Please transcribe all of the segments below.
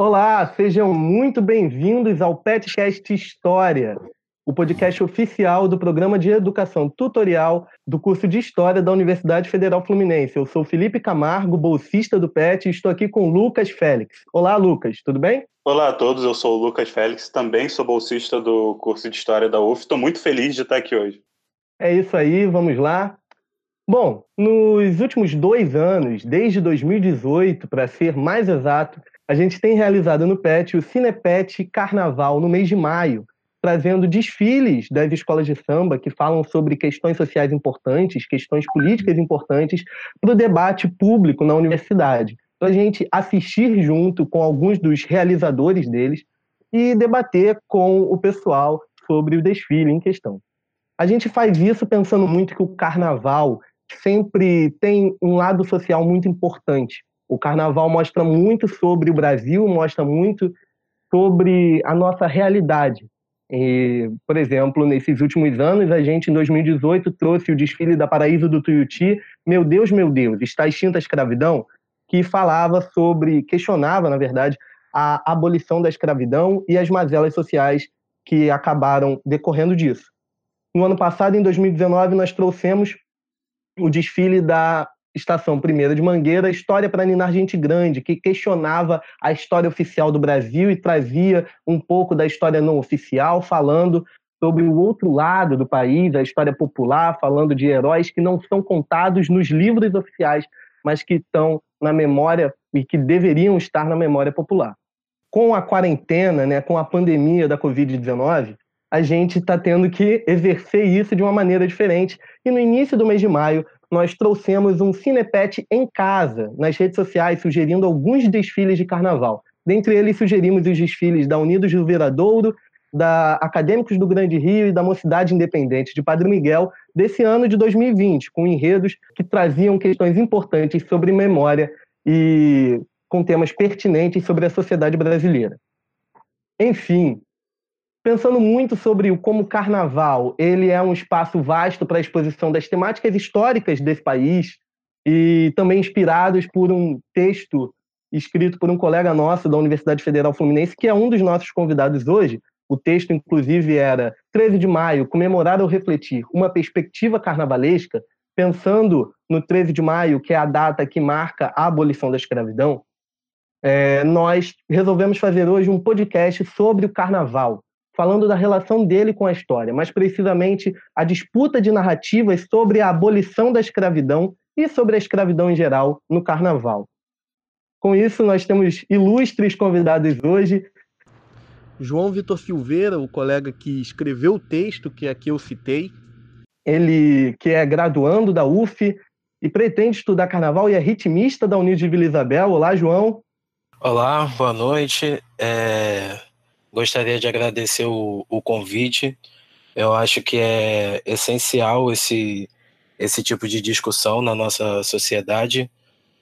Olá, sejam muito bem-vindos ao Petcast História, o podcast oficial do programa de educação tutorial do curso de História da Universidade Federal Fluminense. Eu sou Felipe Camargo, bolsista do PET, e estou aqui com Lucas Félix. Olá, Lucas, tudo bem? Olá a todos, eu sou o Lucas Félix, também sou bolsista do curso de História da UF. Estou muito feliz de estar aqui hoje. É isso aí, vamos lá. Bom, nos últimos dois anos, desde 2018, para ser mais exato, a gente tem realizado no PET o Cinepet Carnaval no mês de maio, trazendo desfiles das escolas de samba que falam sobre questões sociais importantes, questões políticas importantes para o debate público na universidade. Para a gente assistir junto com alguns dos realizadores deles e debater com o pessoal sobre o desfile em questão. A gente faz isso pensando muito que o carnaval sempre tem um lado social muito importante. O carnaval mostra muito sobre o Brasil, mostra muito sobre a nossa realidade. E, por exemplo, nesses últimos anos, a gente, em 2018, trouxe o desfile da Paraíso do Tuiuti, Meu Deus, Meu Deus, está extinta a escravidão, que falava sobre, questionava, na verdade, a abolição da escravidão e as mazelas sociais que acabaram decorrendo disso. No ano passado, em 2019, nós trouxemos o desfile da Estação Primeira de Mangueira, História para Ninar Gente Grande, que questionava a história oficial do Brasil e trazia um pouco da história não oficial, falando sobre o outro lado do país, a história popular, falando de heróis que não são contados nos livros oficiais, mas que estão na memória e que deveriam estar na memória popular. Com a quarentena, né, com a pandemia da Covid-19, a gente está tendo que exercer isso de uma maneira diferente. E no início do mês de maio, nós trouxemos um Cinepet em casa, nas redes sociais, sugerindo alguns desfiles de carnaval. Dentre eles, sugerimos os desfiles da Unidos do Viradouro, da Acadêmicos do Grande Rio e da Mocidade Independente de Padre Miguel, desse ano de 2020, com enredos que traziam questões importantes sobre memória e com temas pertinentes sobre a sociedade brasileira. Enfim, pensando muito sobre como o carnaval ele é um espaço vasto para a exposição das temáticas históricas desse país e também inspirados por um texto escrito por um colega nosso da Universidade Federal Fluminense, que é um dos nossos convidados hoje. O texto, inclusive, era 13 de maio, comemorar ou refletir uma perspectiva carnavalesca, pensando no 13 de maio, que é a data que marca a abolição da escravidão. É, nós resolvemos fazer hoje um podcast sobre o carnaval, falando da relação dele com a história, mais precisamente a disputa de narrativas sobre a abolição da escravidão e sobre a escravidão em geral no carnaval. Com isso, nós temos ilustres convidados hoje. João Vitor Silveira, o colega que escreveu o texto que aqui eu citei, ele que é graduando da UF e pretende estudar carnaval e é ritmista da Unidos de Vila Isabel. Olá, João. Olá, boa noite. É... Gostaria de agradecer o, o convite. Eu acho que é essencial esse, esse tipo de discussão na nossa sociedade,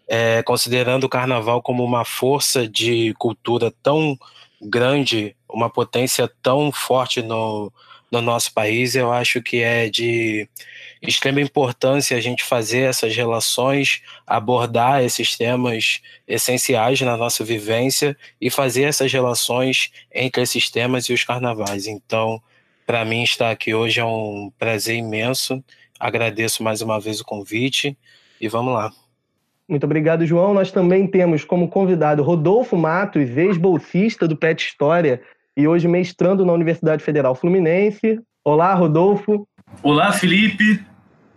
é, considerando o carnaval como uma força de cultura tão grande, uma potência tão forte no, no nosso país, eu acho que é de extrema importância a gente fazer essas relações, abordar esses temas essenciais na nossa vivência e fazer essas relações entre esses temas e os carnavais. Então, para mim, estar aqui hoje é um prazer imenso. Agradeço mais uma vez o convite e vamos lá. Muito obrigado, João. Nós também temos como convidado Rodolfo Matos, ex-bolsista do PET História e hoje mestrando na Universidade Federal Fluminense. Olá, Rodolfo. Olá, Felipe.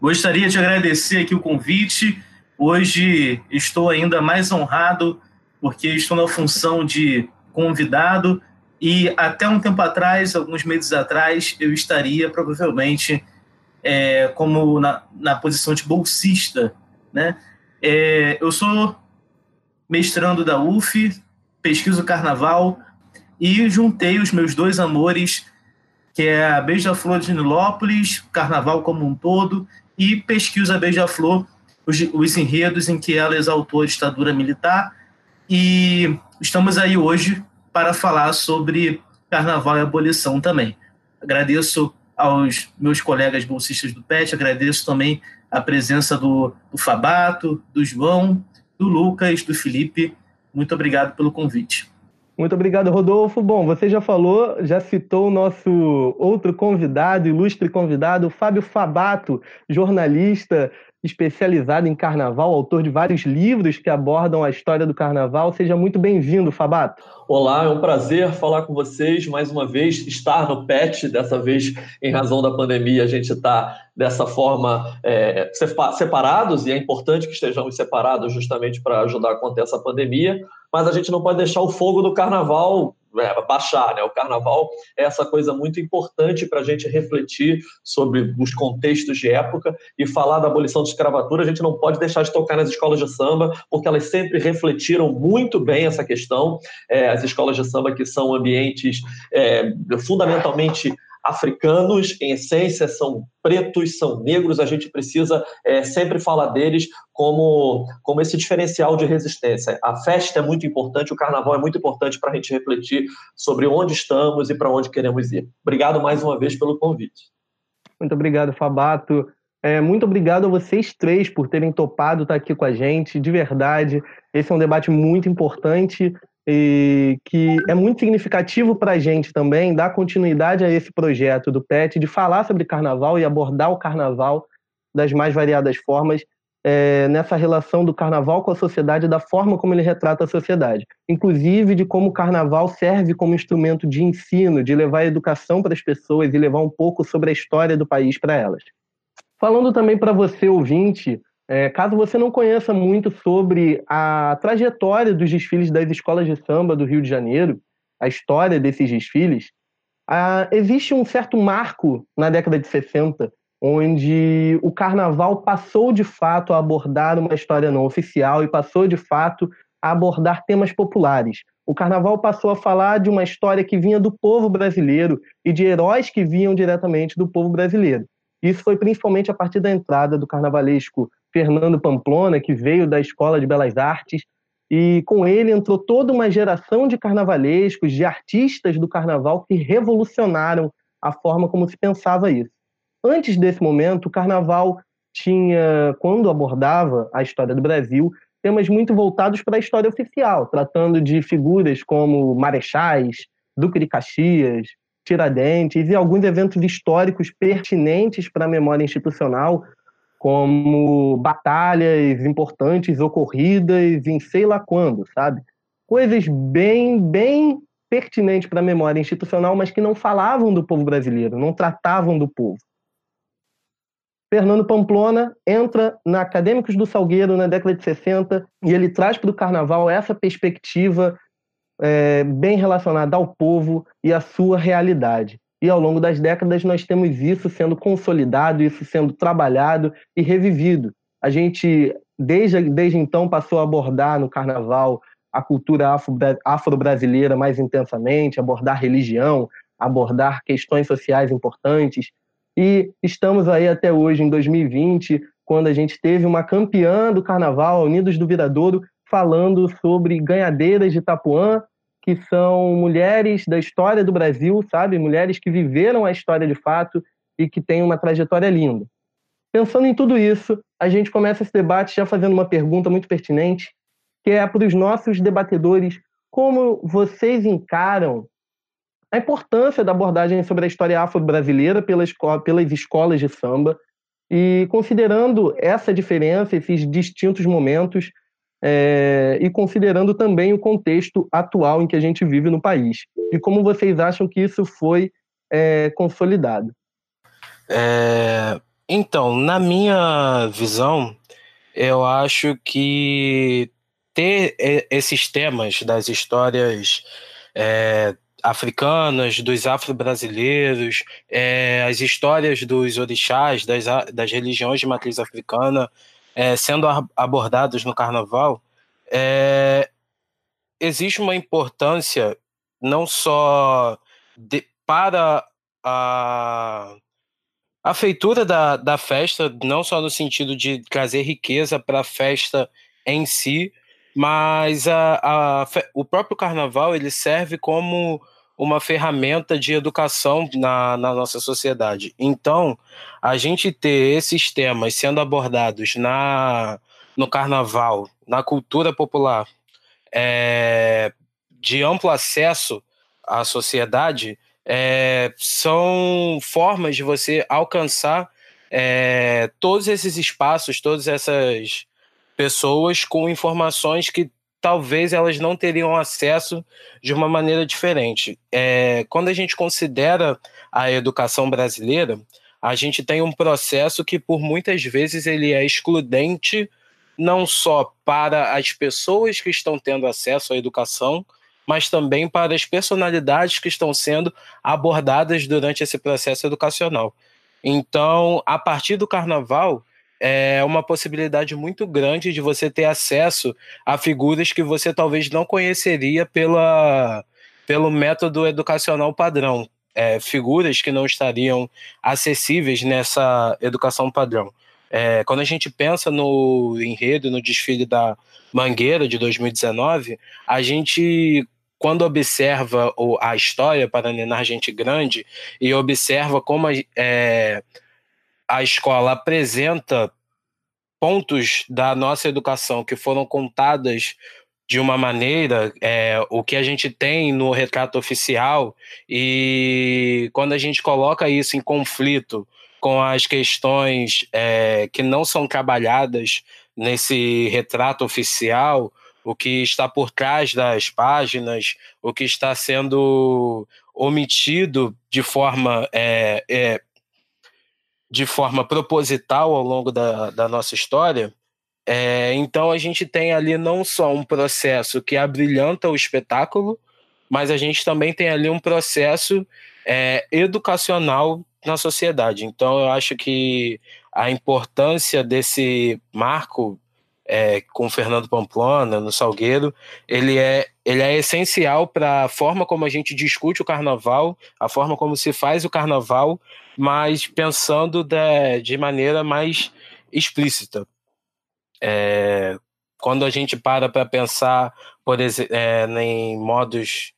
Gostaria de agradecer aqui o convite. Hoje estou ainda mais honrado porque estou na função de convidado e até um tempo atrás, alguns meses atrás, eu estaria provavelmente é, como na, na posição de bolsista, né? É, eu sou mestrando da UF, pesquiso carnaval e juntei os meus dois amores que é a Beija-Flor de Nilópolis, Carnaval como um todo, e pesquisa Beija-Flor, os, os enredos em que ela exaltou a ditadura militar. E estamos aí hoje para falar sobre Carnaval e abolição também. Agradeço aos meus colegas bolsistas do PET, agradeço também a presença do, do Fabato, do João, do Lucas, do Felipe. Muito obrigado pelo convite. Muito obrigado, Rodolfo. Bom, você já falou, já citou o nosso outro convidado, ilustre convidado, Fábio Fabato, jornalista especializado em carnaval, autor de vários livros que abordam a história do carnaval. Seja muito bem-vindo, Fabato. Olá, é um prazer falar com vocês mais uma vez, estar no PET, dessa vez em razão da pandemia, a gente está dessa forma é, separados e é importante que estejamos separados justamente para ajudar a conter essa pandemia, mas a gente não pode deixar o fogo do carnaval baixar. Né? O carnaval é essa coisa muito importante para a gente refletir sobre os contextos de época e falar da abolição da escravatura. A gente não pode deixar de tocar nas escolas de samba, porque elas sempre refletiram muito bem essa questão. É, as escolas de samba que são ambientes é, fundamentalmente africanos, em essência, são pretos, são negros, a gente precisa é, sempre falar deles como, como esse diferencial de resistência. A festa é muito importante, o carnaval é muito importante para a gente refletir sobre onde estamos e para onde queremos ir. Obrigado mais uma vez pelo convite. Muito obrigado, Fabato. É, muito obrigado a vocês três por terem topado estar aqui com a gente, de verdade. Esse é um debate muito importante e que é muito significativo para a gente também dar continuidade a esse projeto do PET de falar sobre carnaval e abordar o carnaval das mais variadas formas é, nessa relação do carnaval com a sociedade da forma como ele retrata a sociedade, inclusive de como o carnaval serve como instrumento de ensino, de levar a educação para as pessoas e levar um pouco sobre a história do país para elas. Falando também para você, ouvinte, é, caso você não conheça muito sobre a trajetória dos desfiles das escolas de samba do Rio de Janeiro, a história desses desfiles, ah, existe um certo marco na década de 60, onde o carnaval passou de fato a abordar uma história não oficial e passou de fato a abordar temas populares. O carnaval passou a falar de uma história que vinha do povo brasileiro e de heróis que vinham diretamente do povo brasileiro. Isso foi principalmente a partir da entrada do carnavalesco Fernando Pamplona, que veio da Escola de Belas Artes, e com ele entrou toda uma geração de carnavalescos, de artistas do carnaval que revolucionaram a forma como se pensava isso. Antes desse momento, o carnaval tinha, quando abordava a história do Brasil, temas muito voltados para a história oficial, tratando de figuras como marechais, Duque de Caxias, Tiradentes e alguns eventos históricos pertinentes para a memória institucional, como batalhas importantes ocorridas em sei lá quando, sabe? Coisas bem, bem pertinentes para a memória institucional, mas que não falavam do povo brasileiro, não tratavam do povo. Fernando Pamplona entra na Acadêmicos do Salgueiro na década de 60 e ele traz para o carnaval essa perspectiva é, bem relacionada ao povo e à sua realidade. E ao longo das décadas nós temos isso sendo consolidado, isso sendo trabalhado e revivido. A gente, desde, desde então, passou a abordar no carnaval a cultura afro-brasileira mais intensamente, abordar religião, abordar questões sociais importantes. E estamos aí até hoje, em 2020, quando a gente teve uma campeã do carnaval, Unidos do Viradouro, falando sobre ganhadeiras de Itapuã que são mulheres da história do Brasil, sabe? Mulheres que viveram a história de fato e que têm uma trajetória linda. Pensando em tudo isso, a gente começa esse debate já fazendo uma pergunta muito pertinente, que é para os nossos debatedores: como vocês encaram a importância da abordagem sobre a história afro-brasileira pelas, pelas escolas de samba e considerando essa diferença, esses distintos momentos, é, e considerando também o contexto atual em que a gente vive no país. E como vocês acham que isso foi é, consolidado? É, então, na minha visão, eu acho que ter esses temas das histórias é, africanas, dos afro-brasileiros, é, as histórias dos orixás, das, das religiões de matriz africana, é, sendo abordados no carnaval, é, existe uma importância não só de, para a, a feitura da, da festa, não só no sentido de trazer riqueza para a festa em si, mas a, a, o próprio carnaval ele serve como uma ferramenta de educação na, na nossa sociedade. Então, a gente ter esses temas sendo abordados na, no carnaval, na cultura popular, é, de amplo acesso à sociedade é, são formas de você alcançar é, todos esses espaços, todas essas pessoas com informações que talvez elas não teriam acesso de uma maneira diferente. É, quando a gente considera a educação brasileira, a gente tem um processo que por muitas vezes ele é excludente não só para as pessoas que estão tendo acesso à educação, mas também para as personalidades que estão sendo abordadas durante esse processo educacional. Então, a partir do carnaval, é uma possibilidade muito grande de você ter acesso a figuras que você talvez não conheceria pela, pelo método educacional padrão. É, figuras que não estariam acessíveis nessa educação padrão. É, quando a gente pensa no enredo, no desfile da Mangueira de 2019, a gente quando observa a história para Nenar Gente Grande e observa como é, a escola apresenta pontos da nossa educação que foram contadas de uma maneira, é, o que a gente tem no retrato oficial, e quando a gente coloca isso em conflito com as questões é, que não são trabalhadas nesse retrato oficial, o que está por trás das páginas, o que está sendo omitido de forma é, é, de forma proposital ao longo da, da nossa história. É, então a gente tem ali não só um processo que abrilhanta o espetáculo, mas a gente também tem ali um processo é, educacional na sociedade. Então eu acho que a importância desse marco é, com Fernando Pamplona, no Salgueiro, ele é, ele é essencial para a forma como a gente discute o carnaval, a forma como se faz o carnaval, mas pensando de, de maneira mais explícita. É, quando a gente para para pensar, por exemplo, é, em modos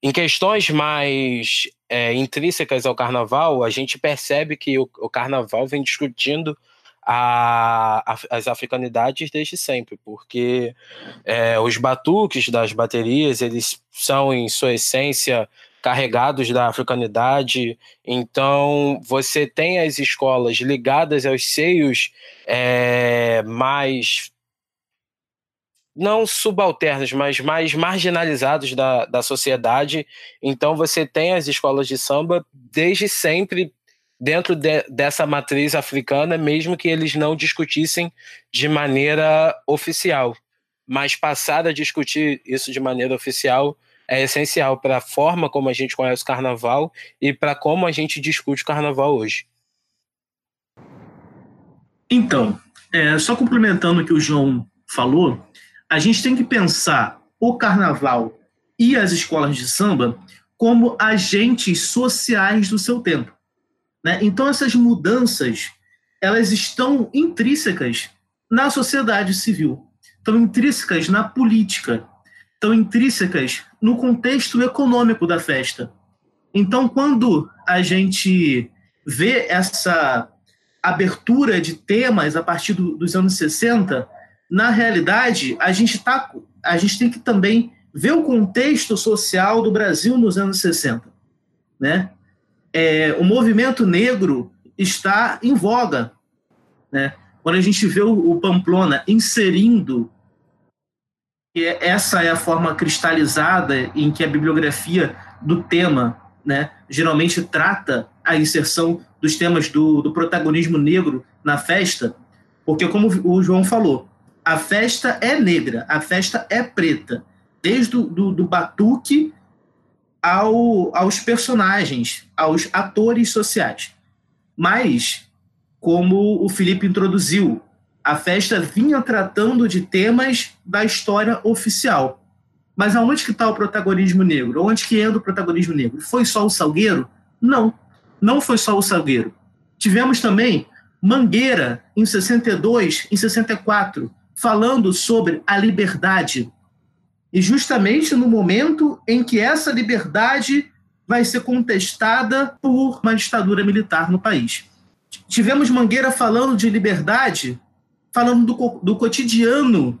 em questões mais é, intrínsecas ao carnaval, a gente percebe que o, o carnaval vem discutindo a, a, as africanidades desde sempre, porque é, os batuques das baterias eles são em sua essência carregados da africanidade. Então você tem as escolas ligadas aos seios é, mais não subalternos, mas mais marginalizados da, da sociedade. Então você tem as escolas de samba desde sempre dentro de, dessa matriz africana, mesmo que eles não discutissem de maneira oficial. Mas passar a discutir isso de maneira oficial é essencial para a forma como a gente conhece o carnaval e para como a gente discute o carnaval hoje. Então, é, só complementando o que o João falou, a gente tem que pensar o carnaval e as escolas de samba como agentes sociais do seu tempo. Né? Então, essas mudanças elas estão intrínsecas na sociedade civil, estão intrínsecas na política, estão intrínsecas no contexto econômico da festa. Então, quando a gente vê essa abertura de temas a partir do, dos anos 60, na realidade, a gente, tá, a gente tem que também ver o contexto social do Brasil nos anos 60. Né? é, o movimento negro está em voga. Né? Quando a gente vê o, o Pamplona inserindo, que é, essa é a forma cristalizada em que a bibliografia do tema né, geralmente trata a inserção dos temas do, do protagonismo negro na festa, porque, como o João falou, a festa é negra, a festa é preta, desde do, do batuque ao, aos personagens, aos atores sociais. Mas, como o Felipe introduziu, a festa vinha tratando de temas da história oficial. Mas aonde que está o protagonismo negro? Onde que anda o protagonismo negro? Foi só o Salgueiro? Não, não foi só o Salgueiro. Tivemos também Mangueira, em 62, em 64, falando sobre a liberdade, e justamente no momento em que essa liberdade vai ser contestada por uma ditadura militar no país. Tivemos Mangueira falando de liberdade, falando do, do cotidiano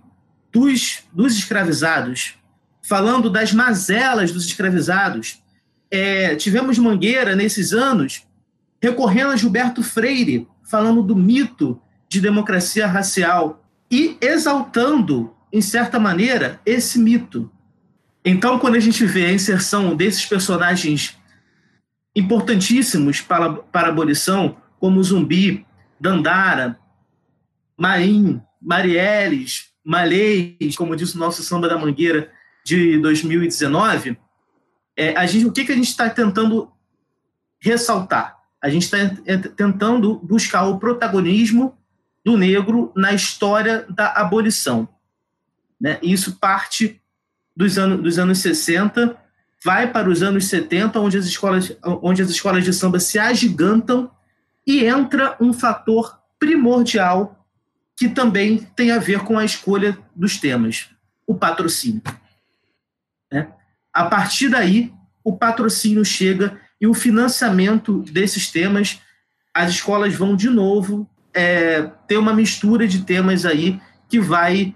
dos, dos escravizados. falando das mazelas dos escravizados. É, tivemos Mangueira, nesses anos, recorrendo a Gilberto Freire, falando do mito de democracia racial e exaltando, em certa maneira, esse mito. Então, quando a gente vê a inserção desses personagens importantíssimos para, para a abolição, como Zumbi, Dandara, Maim, Marielles, Malês, como disse o nosso Samba da Mangueira de 2019, é, a gente, o que, que a gente está tentando ressaltar? A gente está tentando buscar o protagonismo do negro na história da abolição. Né? Isso parte dos, anos, dos anos 60, vai para os anos 70, onde as escolas, onde as escolas de samba se agigantam e entra um fator primordial que também tem a ver com a escolha dos temas, o patrocínio. Né? A partir daí, o patrocínio chega e o financiamento desses temas, as escolas vão de novo é, ter uma mistura de temas aí que vai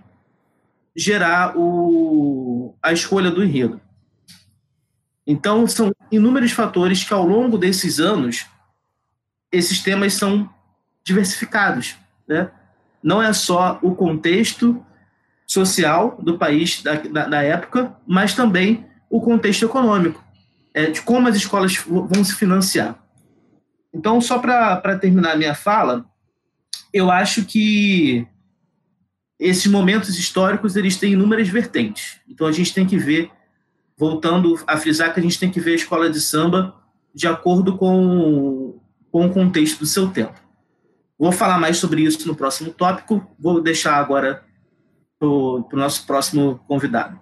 gerar o, a escolha do enredo. Então, são inúmeros fatores que, ao longo desses anos, esses temas são diversificados. Né? Não é só o contexto social do país da, da, da época, mas também o contexto econômico, é, de como as escolas vão se financiar. Então, só para terminar a minha fala, eu acho que esses momentos históricos eles têm inúmeras vertentes. Então a gente tem que ver, voltando a frisar que a gente tem que ver a escola de samba de acordo com, com o contexto do seu tempo. Vou falar mais sobre isso no próximo tópico. Vou deixar agora para o nosso próximo convidado.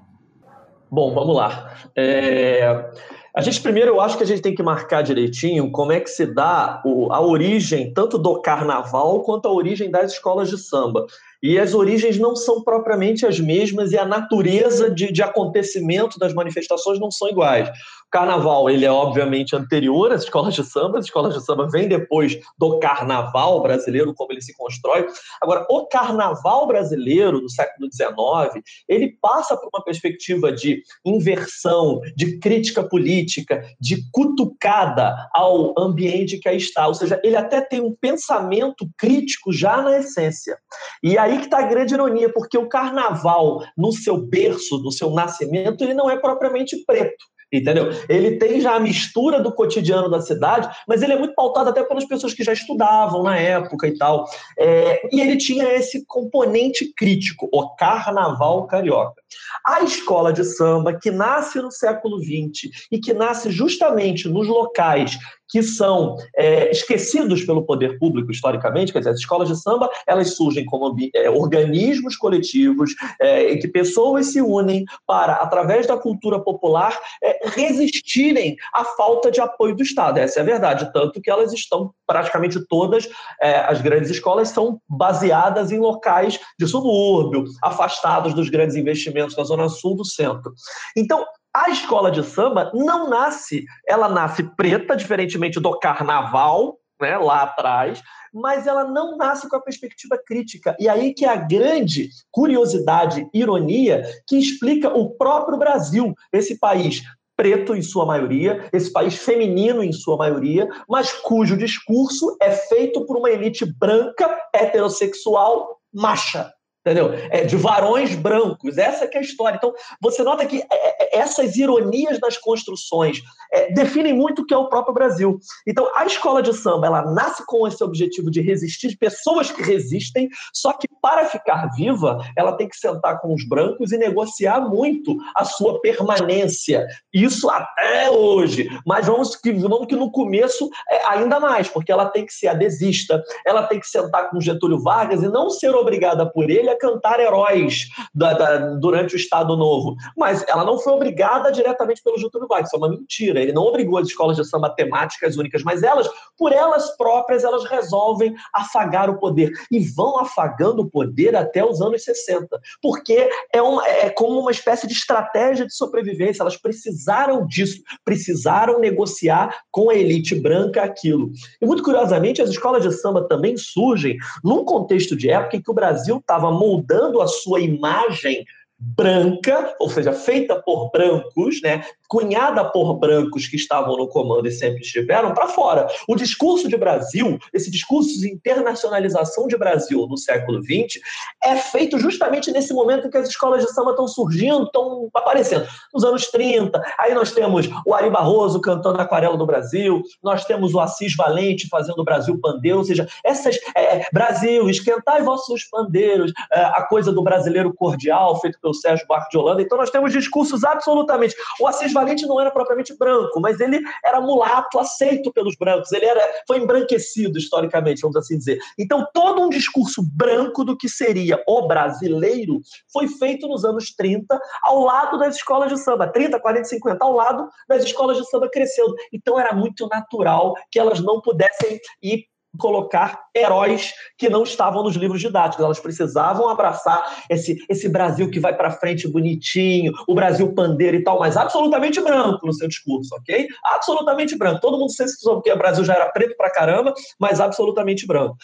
Bom, vamos lá. É, a gente primeiro, eu acho que a gente tem que marcar direitinho como é que se dá o, a origem tanto do carnaval quanto a origem das escolas de samba. E as origens não são propriamente as mesmas e a natureza de, de acontecimento das manifestações não são iguais carnaval, ele é obviamente anterior às escolas de samba, as escolas de samba vêm depois do carnaval brasileiro, como ele se constrói. Agora, o carnaval brasileiro do século XIX, ele passa por uma perspectiva de inversão, de crítica política, de cutucada ao ambiente que aí está. Ou seja, ele até tem um pensamento crítico já na essência. E aí que está a grande ironia, porque o carnaval, no seu berço, no seu nascimento, ele não é propriamente preto entendeu? Ele tem já a mistura do cotidiano da cidade, mas ele é muito pautado até pelas pessoas que já estudavam na época e tal. É, e ele tinha esse componente crítico, o carnaval carioca. A escola de samba, que nasce no século XX e que nasce justamente nos locais que são é, esquecidos pelo poder público historicamente, quer dizer, as escolas de samba elas surgem como é, organismos coletivos é, em que pessoas se unem para, através da cultura popular, é, resistirem à falta de apoio do Estado. Essa é a verdade, tanto que elas estão praticamente todas, é, as grandes escolas são baseadas em locais de subúrbio, afastados dos grandes investimentos na zona sul do centro. Então, a escola de samba não nasce, ela nasce preta, diferentemente do carnaval, né, lá atrás, mas ela não nasce com a perspectiva crítica. E aí que é a grande curiosidade, ironia, que explica o próprio Brasil, esse país preto em sua maioria, esse país feminino em sua maioria, mas cujo discurso é feito por uma elite branca, heterossexual, macha entendeu? É, de varões brancos, essa é a história. Então, você nota que é, é, essas ironias nas construções é, definem muito o que é o próprio Brasil. Então, a escola de samba, ela nasce com esse objetivo de resistir, de pessoas que resistem, só que para ficar viva, ela tem que sentar com os brancos e negociar muito a sua permanência. Isso até hoje. Mas vamos que, vamos que no começo é ainda mais, porque ela tem que ser adesista, ela tem que sentar com Getúlio Vargas e não ser obrigada por ele cantar heróis da, da, durante o Estado Novo. Mas ela não foi obrigada diretamente pelo Getúlio Vargas, isso é uma mentira. Ele não obrigou as escolas de samba temáticas únicas, mas elas, por elas próprias, elas resolvem afagar o poder. E vão afagando o poder até os anos 60. Porque é, uma, é como uma espécie de estratégia de sobrevivência. Elas precisaram disso, precisaram negociar com a elite branca aquilo. E muito curiosamente, as escolas de samba também surgem num contexto de época em que o Brasil estava moldando a sua imagem branca, ou seja, feita por brancos, né, cunhada por brancos que estavam no comando e sempre estiveram, para fora. O discurso de Brasil, esse discurso de internacionalização de Brasil no século XX, é feito justamente nesse momento em que as escolas de samba estão surgindo, estão aparecendo. Nos anos 30, aí nós temos o Ari Barroso cantando Aquarela do Brasil, nós temos o Assis Valente fazendo o Brasil Pandeiro, ou seja, essas. É, é Brasil, esquentai vossos pandeiros, é, a coisa do brasileiro cordial, feito pelo Sérgio Barco de Holanda. Então nós temos discursos absolutamente. O Assis Valente não era propriamente branco, mas ele era mulato, aceito pelos brancos. Ele era, foi embranquecido historicamente, vamos assim dizer. Então todo um discurso branco do que seria o brasileiro foi feito nos anos 30 ao lado das escolas de samba, 30, 40, 50, ao lado das escolas de samba crescendo. Então era muito natural que elas não pudessem ir colocar heróis que não estavam nos livros didáticos. Elas precisavam abraçar esse, esse Brasil que vai para frente bonitinho, o Brasil pandeiro e tal, mas absolutamente branco no seu discurso, ok? Absolutamente branco. Todo mundo sabe que o Brasil já era preto pra caramba, mas absolutamente branco.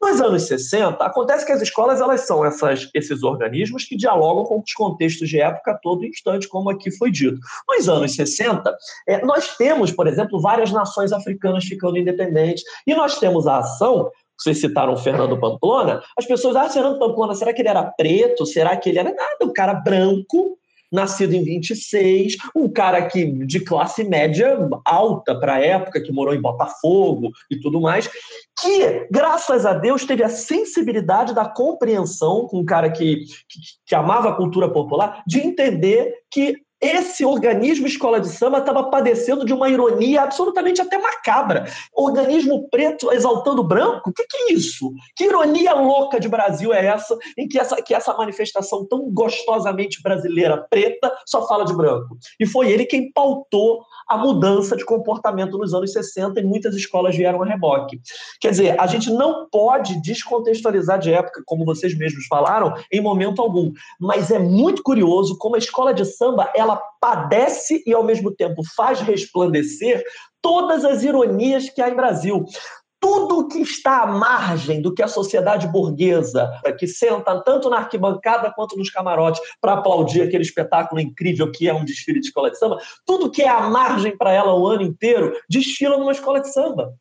Nos anos 60, acontece que as escolas elas são essas, esses organismos que dialogam com os contextos de época a todo instante, como aqui foi dito. Nos anos 60, é, nós temos, por exemplo, várias nações africanas ficando independentes, e nós temos a ação, vocês citaram o Fernando Pamplona, as pessoas, ah, Fernando Pamplona, será que ele era preto? Será que ele era nada? Um cara branco, nascido em 26, um cara que de classe média alta para a época, que morou em Botafogo e tudo mais, que, graças a Deus, teve a sensibilidade da compreensão com um cara que, que, que amava a cultura popular, de entender que esse organismo escola de samba estava padecendo de uma ironia absolutamente até macabra. Organismo preto exaltando branco? O que, que, é isso? Que ironia louca de Brasil é essa em que essa, que essa manifestação tão gostosamente brasileira preta só fala de branco? E foi ele quem pautou a mudança de comportamento nos anos 60 e muitas escolas vieram a reboque. Quer dizer, a gente não pode descontextualizar de época, como vocês mesmos falaram, em momento algum. Mas é muito curioso como a escola de samba ela padece e ao mesmo tempo faz resplandecer todas as ironias que há em Brasil tudo que está à margem do que a sociedade burguesa, que senta tanto na arquibancada quanto nos camarotes para aplaudir aquele espetáculo incrível que é um desfile de escola de samba, tudo que é à margem para ela o ano inteiro, desfila numa escola de samba.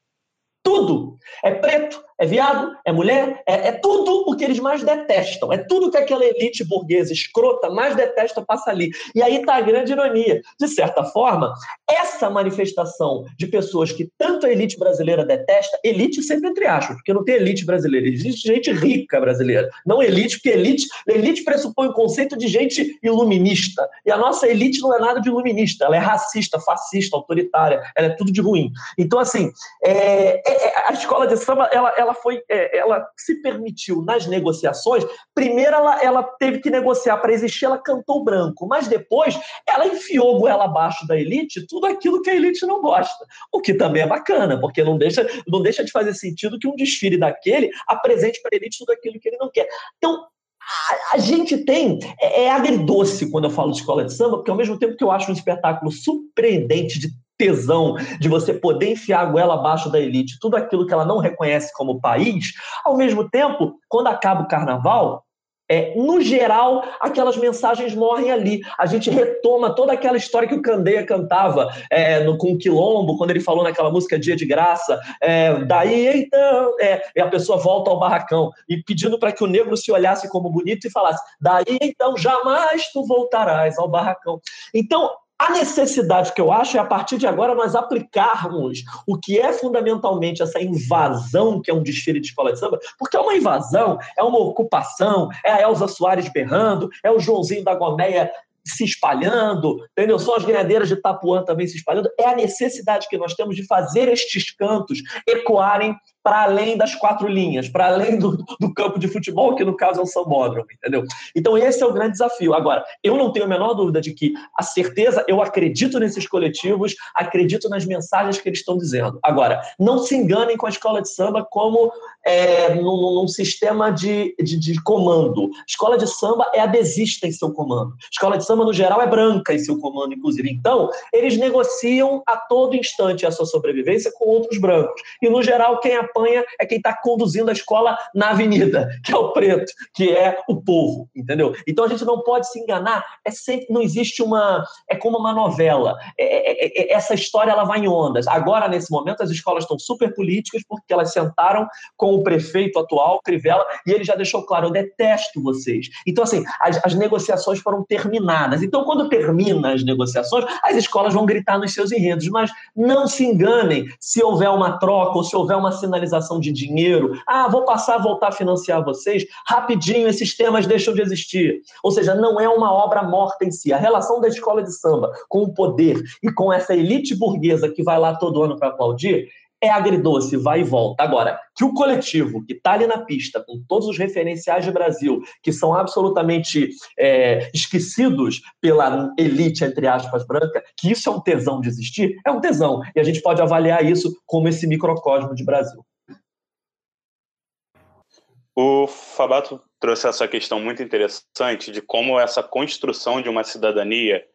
Tudo. É preto, é viado, é mulher, é, é, tudo o que eles mais detestam. É tudo que aquela elite burguesa escrota mais detesta passa ali. E aí está a grande ironia. De certa forma, essa manifestação de pessoas que tanto a elite brasileira detesta, elite sempre entre aspas, porque não tem elite brasileira, existe gente rica brasileira. Não elite, porque elite, elite pressupõe o conceito de gente iluminista. E a nossa elite não é nada de iluminista, ela é racista, fascista, autoritária, ela é tudo de ruim. Então, assim, é, é, é a escola de samba, ela, ela ela foi, é, ela se permitiu nas negociações. Primeiro, ela, ela teve que negociar para existir, ela cantou branco, mas depois ela enfiou goela abaixo da elite tudo aquilo que a elite não gosta, o que também é bacana, porque não deixa, não deixa de fazer sentido que um desfile daquele apresente para a elite tudo aquilo que ele não quer. Então, a, gente tem. É, é agridoce quando eu falo de escola de samba, porque ao mesmo tempo que eu acho um espetáculo surpreendente de tesão de você poder enfiar a goela abaixo da elite, tudo aquilo que ela não reconhece como país, ao mesmo tempo, quando acaba o carnaval, é, no geral, aquelas mensagens morrem ali. A gente retoma toda aquela história que o Candeia cantava é, no, com o Quilombo, quando ele falou naquela música Dia de Graça. É, daí então, e a pessoa volta ao barracão e pedindo para que o negro se olhasse como bonito e falasse: daí então jamais tu voltarás ao barracão. Então, a necessidade que eu acho é, a partir de agora, nós aplicarmos o que é fundamentalmente essa invasão, que é um desfile de escola de samba, porque é uma invasão, é uma ocupação, é a Elza Soares berrando, é o Joãozinho da Gomeia se espalhando, entendeu? São as ganhadeiras de Tapuã também se espalhando. É a necessidade que nós temos de fazer estes cantos ecoarem para além das quatro linhas, para além do, do, campo de futebol, que no caso é o sambódromo, entendeu? Então esse é o grande desafio. Agora, eu não tenho a menor dúvida de que a certeza, eu acredito nesses coletivos, acredito nas mensagens que eles estão dizendo. Agora, não se enganem com a escola de samba como é, num, num sistema de, de, de, comando. Escola de samba é adesista em seu comando. Escola de samba, no geral, é branca em seu comando, inclusive. Então, eles negociam a todo instante a sua sobrevivência com outros brancos. E, no geral, quem apoia apanha é quem está conduzindo a escola na avenida, que é o preto, que é o povo, entendeu? Então a gente não pode se enganar, é sempre, não existe uma, é como uma novela, é, é, é, é essa história ela vai em ondas. Agora, nesse momento, as escolas estão super políticas porque elas sentaram com o prefeito atual, Crivella, e ele já deixou claro, eu detesto vocês. Então, assim, as, as negociações foram terminadas. Então, quando termina as negociações, as escolas vão gritar nos seus enredos, mas não se enganem se houver uma troca ou se houver uma sinalização de dinheiro, ah, vou passar a voltar a financiar vocês, rapidinho esses temas deixam de existir. Ou seja, não é uma obra morta em si. A relação da escola de samba com o poder e com essa elite burguesa que vai lá todo ano para aplaudir é agridoce, vai e volta. Agora, que o coletivo que está ali na pista, com todos os referenciais de Brasil, que são absolutamente é, esquecidos pela elite, entre aspas, branca, que isso é um tesão de existir, é um tesão. E a gente pode avaliar isso como esse microcosmo de Brasil. O Fabato trouxe essa questão muito interessante de como essa construção de uma cidadania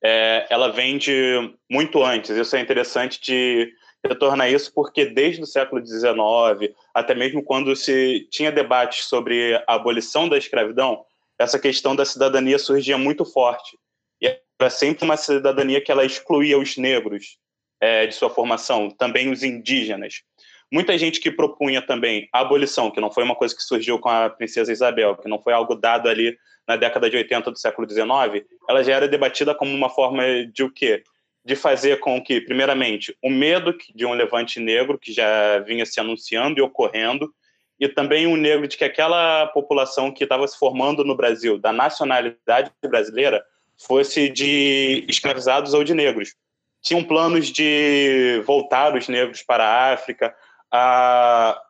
é, ela vem de muito antes. Isso é interessante de retornar isso porque desde o século XIX, até mesmo quando se tinha debates sobre a abolição da escravidão, essa questão da cidadania surgia muito forte. E era sempre uma cidadania que ela excluía os negros é, de sua formação, também os indígenas. Muita gente que propunha também a abolição, que não foi uma coisa que surgiu com a princesa Isabel, que não foi algo dado ali na década de 80 do século XIX, ela já era debatida como uma forma de o quê? De fazer com que, primeiramente, o medo de um levante negro, que já vinha se anunciando e ocorrendo, e também o negro de que aquela população que estava se formando no Brasil, da nacionalidade brasileira, fosse de escravizados ou de negros. Tinham planos de voltar os negros para a África, a,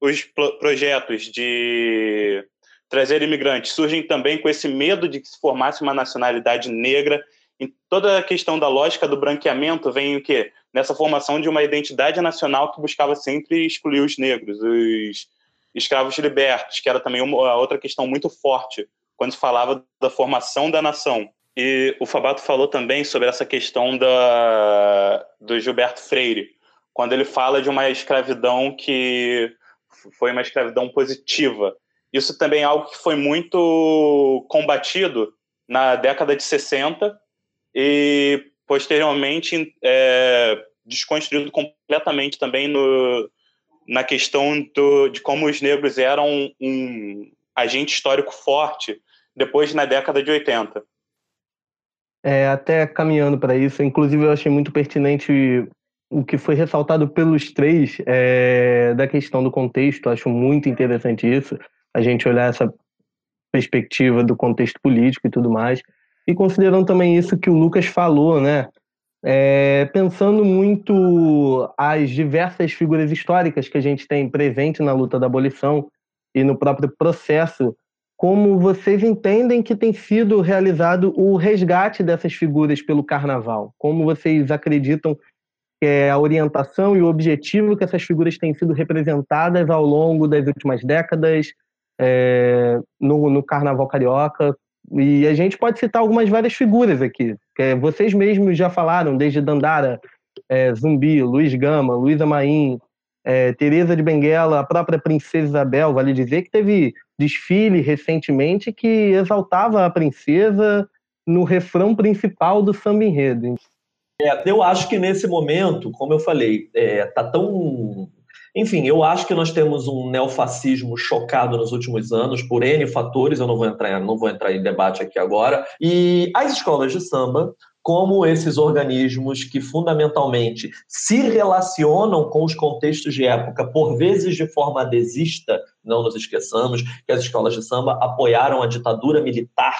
os projetos de trazer imigrantes surgem também com esse medo de que se formasse uma nacionalidade negra. E toda a questão da lógica do branqueamento vem o quê? Nessa formação de uma identidade nacional que buscava sempre excluir os negros, os escravos libertos, que era também uma outra questão muito forte quando se falava da formação da nação. E o Fabato falou também sobre essa questão da, do Gilberto Freire, quando ele fala de uma escravidão que foi uma escravidão positiva. Isso também é algo que foi muito combatido na década de 60 e posteriormente é, desconstruído completamente também no, na questão do, de como os negros eram um agente histórico forte depois na década de 80. É, até caminhando para isso, inclusive eu achei muito pertinente o que foi ressaltado pelos três é, da questão do contexto, acho muito interessante isso, a gente olhar essa perspectiva do contexto político e tudo mais, e considerando também isso que o Lucas falou, né? É, pensando muito as diversas figuras históricas que a gente tem presente na luta da abolição e no próprio processo, como vocês entendem que tem sido realizado o resgate dessas figuras pelo carnaval? Como vocês acreditam é a orientação e o objetivo que essas figuras têm sido representadas ao longo das últimas décadas é, no, no Carnaval Carioca. E a gente pode citar algumas várias figuras aqui. Que vocês mesmos já falaram, desde Dandara, é, Zumbi, Luiz Gama, Luísa Maim, é, Teresa de Benguela, a própria Princesa Isabel, vale dizer que teve desfile recentemente que exaltava a princesa no refrão principal do samba enredo. É, eu acho que nesse momento, como eu falei, é, tá tão. Enfim, eu acho que nós temos um neofascismo chocado nos últimos anos por N fatores, eu não vou entrar, não vou entrar em debate aqui agora. E as escolas de samba, como esses organismos que fundamentalmente se relacionam com os contextos de época, por vezes de forma adesista, não nos esqueçamos que as escolas de samba apoiaram a ditadura militar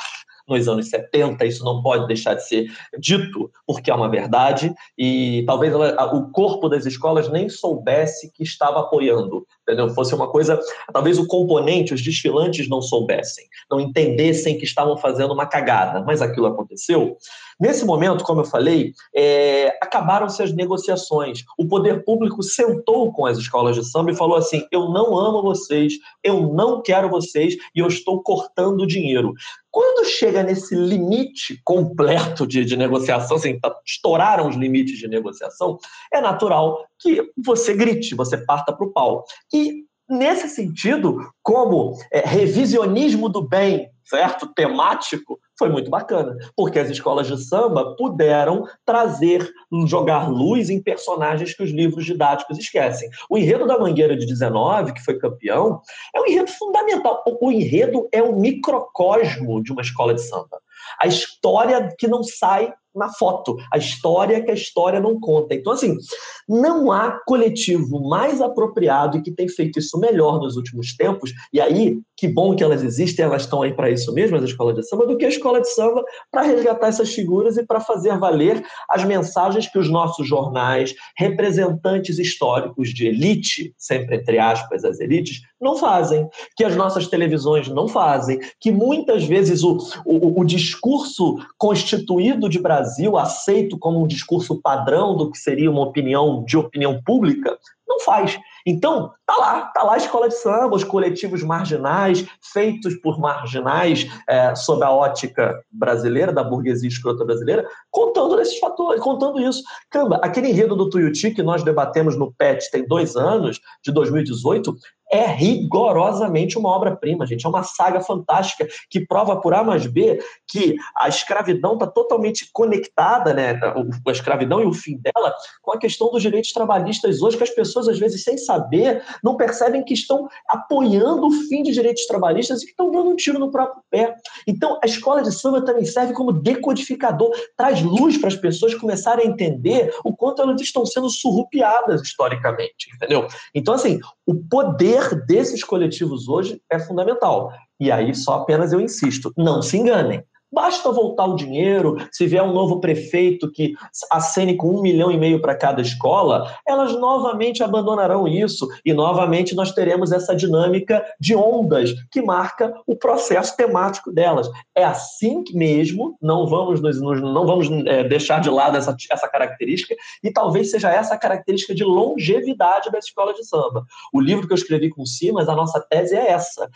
nos anos 70, isso não pode deixar de ser dito, porque é uma verdade, e talvez ela, o corpo das escolas nem soubesse que estava apoiando, entendeu? Fosse uma coisa, talvez o componente, os desfilantes não soubessem, não entendessem que estavam fazendo uma cagada, mas aquilo aconteceu. Nesse momento, como eu falei, é, acabaram-se as negociações. O poder público sentou com as escolas de samba e falou assim: eu não amo vocês, eu não quero vocês e eu estou cortando dinheiro. Quando chega nesse limite completo de, de negociação, assim, tá, estouraram os limites de negociação, é natural que você grite, você parta para o pau. E nesse sentido, como é, revisionismo do bem, certo, temático, foi muito bacana, porque as escolas de samba puderam trazer, jogar luz em personagens que os livros didáticos esquecem. O enredo da Mangueira de 19, que foi campeão, é um enredo fundamental. O enredo é um microcosmo de uma escola de samba. A história que não sai na foto, a história que a história não conta. Então, assim, não há coletivo mais apropriado e que tem feito isso melhor nos últimos tempos, e aí, que bom que elas existem, elas estão aí para isso mesmo, as escolas de samba, do que a escola de samba para resgatar essas figuras e para fazer valer as mensagens que os nossos jornais, representantes históricos de elite, sempre entre aspas as elites, não fazem, que as nossas televisões não fazem, que muitas vezes o, o, o discurso constituído de Brasil aceito como um discurso padrão do que seria uma opinião de opinião pública, não faz. Então, tá lá, tá lá a escola de samba, os coletivos marginais, feitos por marginais é, sob a ótica brasileira, da burguesia escrota brasileira, contando desses fatores, contando isso. Caramba, aquele enredo do Tuiuti que nós debatemos no PET tem dois anos, de 2018, é rigorosamente uma obra-prima, gente. É uma saga fantástica que prova por A mais B que a escravidão está totalmente conectada, né? A escravidão e o fim dela, com a questão dos direitos trabalhistas hoje, que as pessoas, às vezes, sem saber, não percebem que estão apoiando o fim de direitos trabalhistas e que estão dando um tiro no próprio pé. Então, a escola de samba também serve como decodificador, traz luz para as pessoas começarem a entender o quanto elas estão sendo surrupiadas historicamente, entendeu? Então, assim, o poder desses coletivos hoje é fundamental. E aí, só apenas eu insisto, não se enganem. Basta voltar o dinheiro, se vier um novo prefeito que acene com um milhão e meio para cada escola, elas novamente abandonarão isso e novamente nós teremos essa dinâmica de ondas que marca o processo temático delas. É assim mesmo, não vamos, nos, não vamos é, deixar de lado essa, essa característica e talvez seja essa a característica de longevidade das escolas de samba. O livro que eu escrevi com Simas, a nossa tese é essa.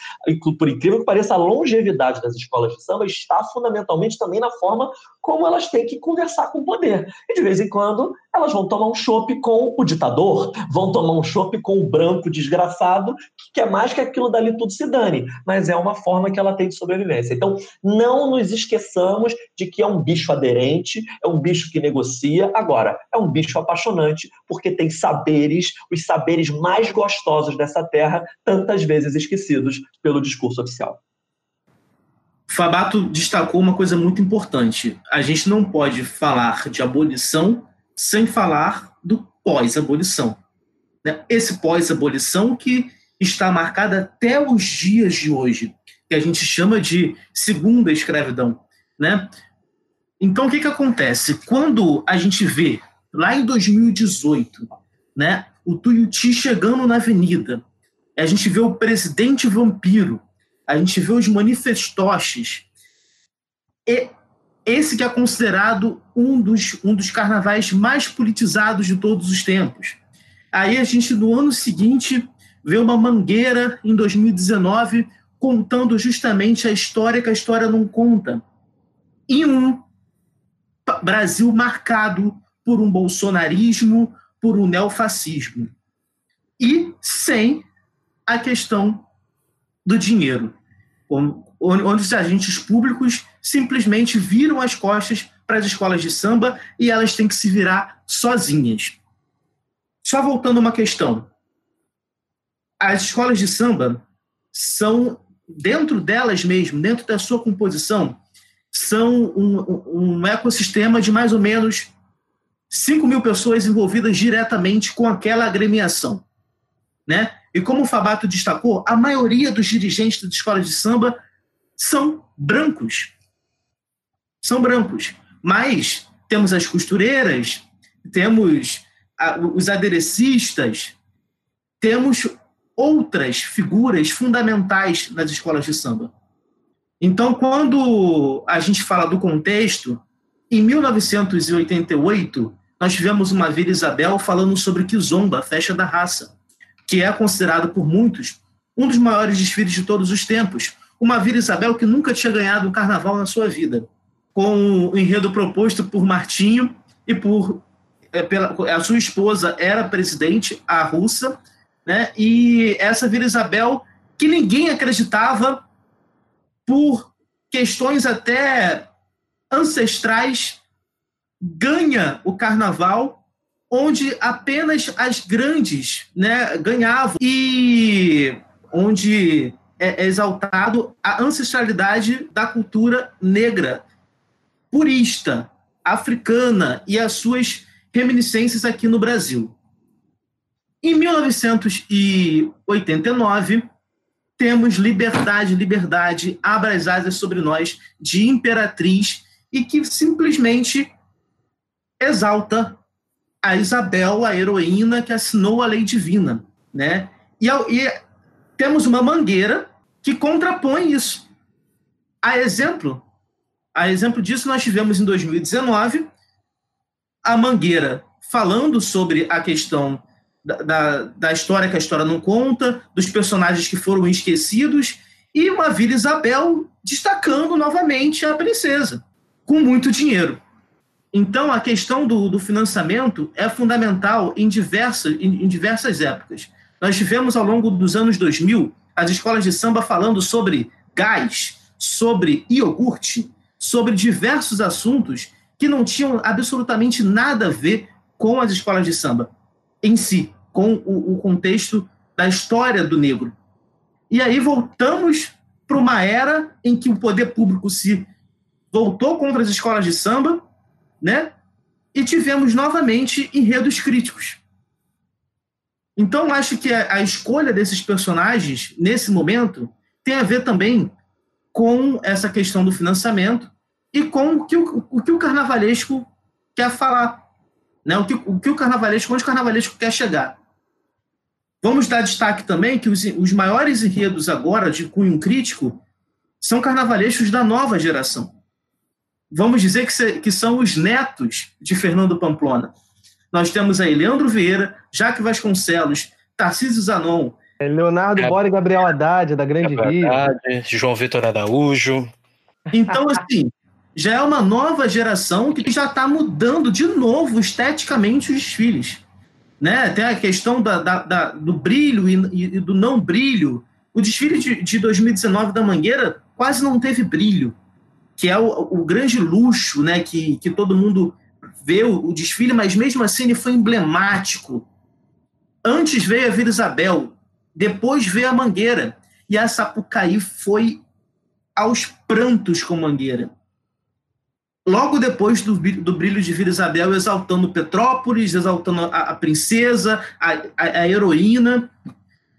Por incrível que pareça, a longevidade das escolas de samba está fundamentalmente também na forma como elas têm que conversar com o poder. E de vez em quando elas vão tomar um chope com o ditador, vão tomar um chope com o branco desgraçado, que quer mais que aquilo dali tudo se dane. Mas é uma forma que ela tem de sobrevivência. Então, não nos esqueçamos de que é um bicho aderente, é um bicho que negocia. Agora, é um bicho apaixonante, porque tem saberes, os saberes mais gostosos dessa terra, tantas vezes esquecidos pelo discurso oficial. Fabato destacou uma coisa muito importante. A gente não pode falar de abolição sem falar do pós-abolição. Né? Esse pós-abolição que está marcado até os dias de hoje, que a gente chama de segunda escravidão. Né? Então, o que, que acontece? Quando a gente vê, lá em 2018, né, o Tuiuti chegando na avenida, a gente vê o presidente vampiro, a gente vê os manifestoches. E esse que é considerado um dos, um dos carnavais mais politizados de todos os tempos. Aí a gente, no ano seguinte, vê uma mangueira, em 2019, contando justamente a história que a história não conta. E um Brasil marcado por um bolsonarismo, por um neofascismo. E sem a questão do dinheiro, onde os agentes públicos simplesmente viram as costas para as escolas de samba e elas têm que se virar sozinhas. Só voltando uma questão. As escolas de samba são, dentro delas mesmo, dentro da sua composição, são um, um ecossistema de mais ou menos 5 mil pessoas envolvidas diretamente com aquela agremiação. Né? E como o Fabato destacou, a maioria dos dirigentes das escolas de samba são brancos. São brancos. Mas temos as costureiras, temos os aderecistas, temos outras figuras fundamentais nas escolas de samba. Então, quando a gente fala do contexto, em 1988, nós tivemos uma Vila Isabel falando sobre Kizomba, a festa da raça que é considerado por muitos um dos maiores desfiles de todos os tempos, uma Vila Isabel que nunca tinha ganhado um carnaval na sua vida, com o enredo proposto por Martinho e por é, pela, a sua esposa era presidente, a russa, né? E essa Vila Isabel que ninguém acreditava por questões até ancestrais ganha o carnaval onde apenas as grandes né, ganhavam e onde é exaltado a ancestralidade da cultura negra, purista, africana e as suas reminiscências aqui no Brasil. Em 1989, temos liberdade, liberdade, abra as asas sobre nós, de imperatriz, e que simplesmente exalta a Isabel, a heroína que assinou a lei divina. Né? E, e temos uma mangueira que contrapõe isso. A exemplo, a exemplo disso, nós tivemos em 2019 a Mangueira falando sobre a questão da, da, da, história que a história não conta, dos personagens que foram esquecidos, e uma Vila Isabel destacando novamente a princesa, com muito dinheiro. Então, a questão do, do financiamento é fundamental em diversas, em, em diversas épocas. Nós tivemos, ao longo dos anos 2000, as escolas de samba falando sobre gás, sobre iogurte, sobre diversos assuntos que não tinham absolutamente nada a ver com as escolas de samba em si, com o, o contexto da história do negro. E aí voltamos para uma era em que o poder público se voltou contra as escolas de samba, né? E tivemos novamente enredos críticos. Então, acho que a, escolha desses personagens, nesse momento, tem a ver também com essa questão do financiamento e com o que o, o, que o carnavalesco quer falar. Né? O, que, o que o carnavalesco, onde o carnavalesco quer chegar. Vamos dar destaque também que os, os maiores enredos agora de cunho crítico são carnavalescos da nova geração. Vamos dizer que, se, que são os netos de Fernando Pamplona. Nós temos aí Leandro Vieira, Jaque Vasconcelos, Tarcísio Zanon. É, Leonardo é, Bora e Gabriel Haddad, da Grande Rio. João Vitor Araújo. Então, assim, já é uma nova geração que já está mudando de novo esteticamente os desfiles. Né? Tem a questão da, da, da do brilho e, e, do não brilho. O desfile de, de 2019 da Mangueira quase não teve brilho, que é o, o grande luxo né? que, que todo mundo vê o, o, desfile, mas mesmo assim ele foi emblemático. Antes veio a Vila Isabel, depois veio a Mangueira, e a Sapucaí foi aos prantos com Mangueira logo depois do, do brilho de Vila Isabel, exaltando Petrópolis, exaltando a, a princesa, a, a, a, heroína.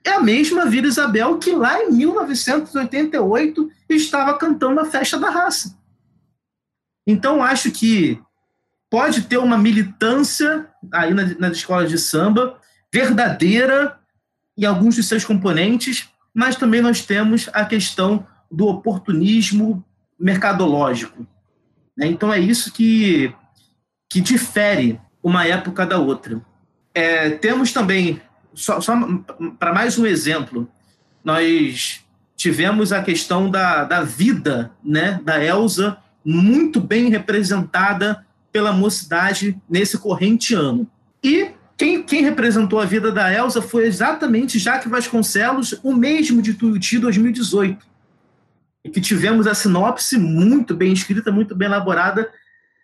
É a mesma Vila Isabel que lá em 1988 estava cantando a festa da raça. Então, acho que pode ter uma militância aí na, nas escolas de samba, verdadeira em alguns de seus componentes, mas também nós temos a questão do oportunismo mercadológico né? Então é isso que, que difere uma época da outra. É, temos também, só, só para mais um exemplo, nós tivemos a questão da, da vida né, da Elsa muito bem representada pela mocidade nesse corrente ano. E quem, quem, representou a vida da Elsa foi exatamente Jaque Vasconcelos, o mesmo de Tuiuti 2018 e que tivemos a sinopse muito bem escrita, muito bem elaborada